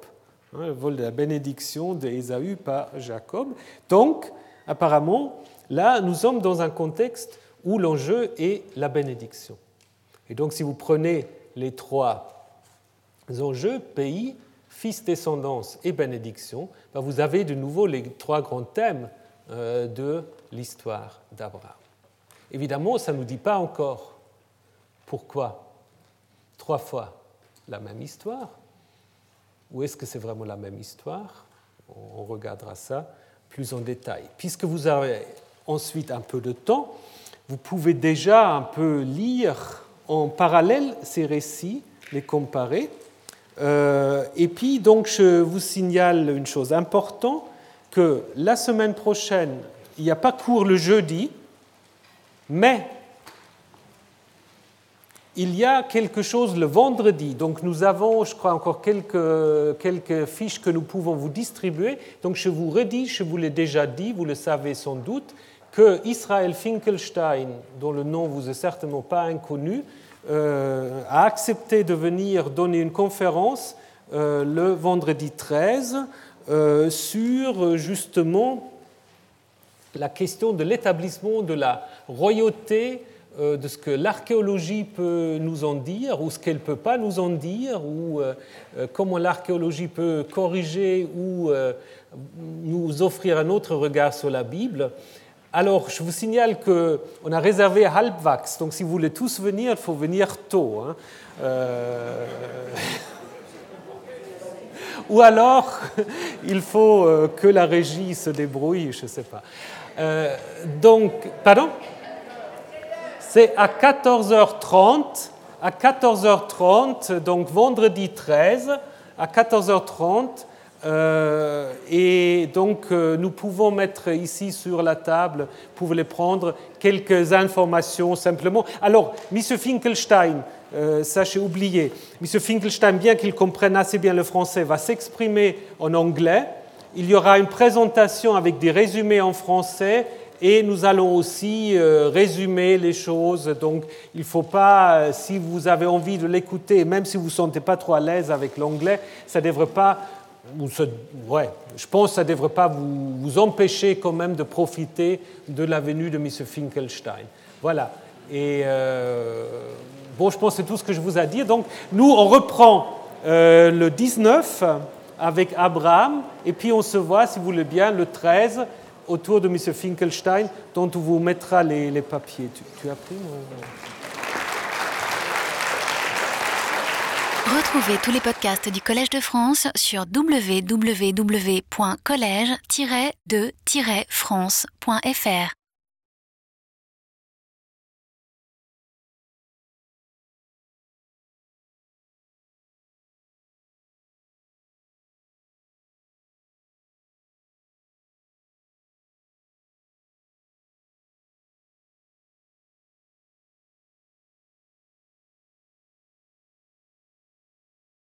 Hein, le vol de la bénédiction d'Ésaü par Jacob. Donc, apparemment, là, nous sommes dans un contexte où l'enjeu est la bénédiction. Et donc, si vous prenez les trois enjeux, pays, fils, descendance et bénédiction, ben, vous avez de nouveau les trois grands thèmes de l'histoire d'Abraham. Évidemment, ça ne nous dit pas encore pourquoi trois fois la même histoire, ou est-ce que c'est vraiment la même histoire? On regardera ça plus en détail. Puisque vous avez ensuite un peu de temps, vous pouvez déjà un peu lire en parallèle ces récits, les comparer. Euh, et puis, donc, je vous signale une chose importante, que la semaine prochaine, il n'y a pas cours le jeudi, mais il y a quelque chose le vendredi. Donc nous avons, je crois, encore quelques, quelques fiches que nous pouvons vous distribuer. Donc je vous redis, je vous l'ai déjà dit, vous le savez sans doute, que Israël Finkelstein, dont le nom vous est certainement pas inconnu, euh, a accepté de venir donner une conférence euh, le vendredi 13 euh, sur justement la question de l'établissement de la royauté euh, de ce que l'archéologie peut nous en dire ou ce qu'elle ne peut pas nous en dire, ou euh, euh, comment l'archéologie peut corriger ou nous offrir un autre regard sur la Bible. Alors, je vous signale qu'on a réservé à Halbwachs, donc si vous voulez tous venir, il faut venir tôt. Hein. Ou alors, il faut que la régie se débrouille, je ne sais pas. donc, pardon? C'est à 14h30, à 14h30, donc vendredi 13, à 14h30. Euh, et donc, euh, nous pouvons mettre ici sur la table, pouvez les prendre, quelques informations simplement. Alors, M. Finkelstein, euh, j'ai oublié, M. Finkelstein, bien qu'il comprenne assez bien le français, va s'exprimer en anglais. Il y aura une présentation avec des résumés en français et nous allons aussi euh, résumer les choses. Donc, il ne faut pas, euh, si vous avez envie de l'écouter, même si vous ne vous sentez pas trop à l'aise avec l'anglais, ça ne devrait pas, ouais, je pense que ça ne devrait pas vous, vous, empêcher quand même de profiter de la venue de M. Finkelstein. Voilà. Et bon, je pense que c'est tout ce que je vous ai dire. Donc, nous, on reprend le 19 avec Abraham, et puis on se voit, si vous voulez bien, le 13 autour de M. Finkelstein, dont on vous mettra les, papiers. Tu, as pris Retrouvez tous les podcasts du Collège de France sur www.collège-de-france.fr.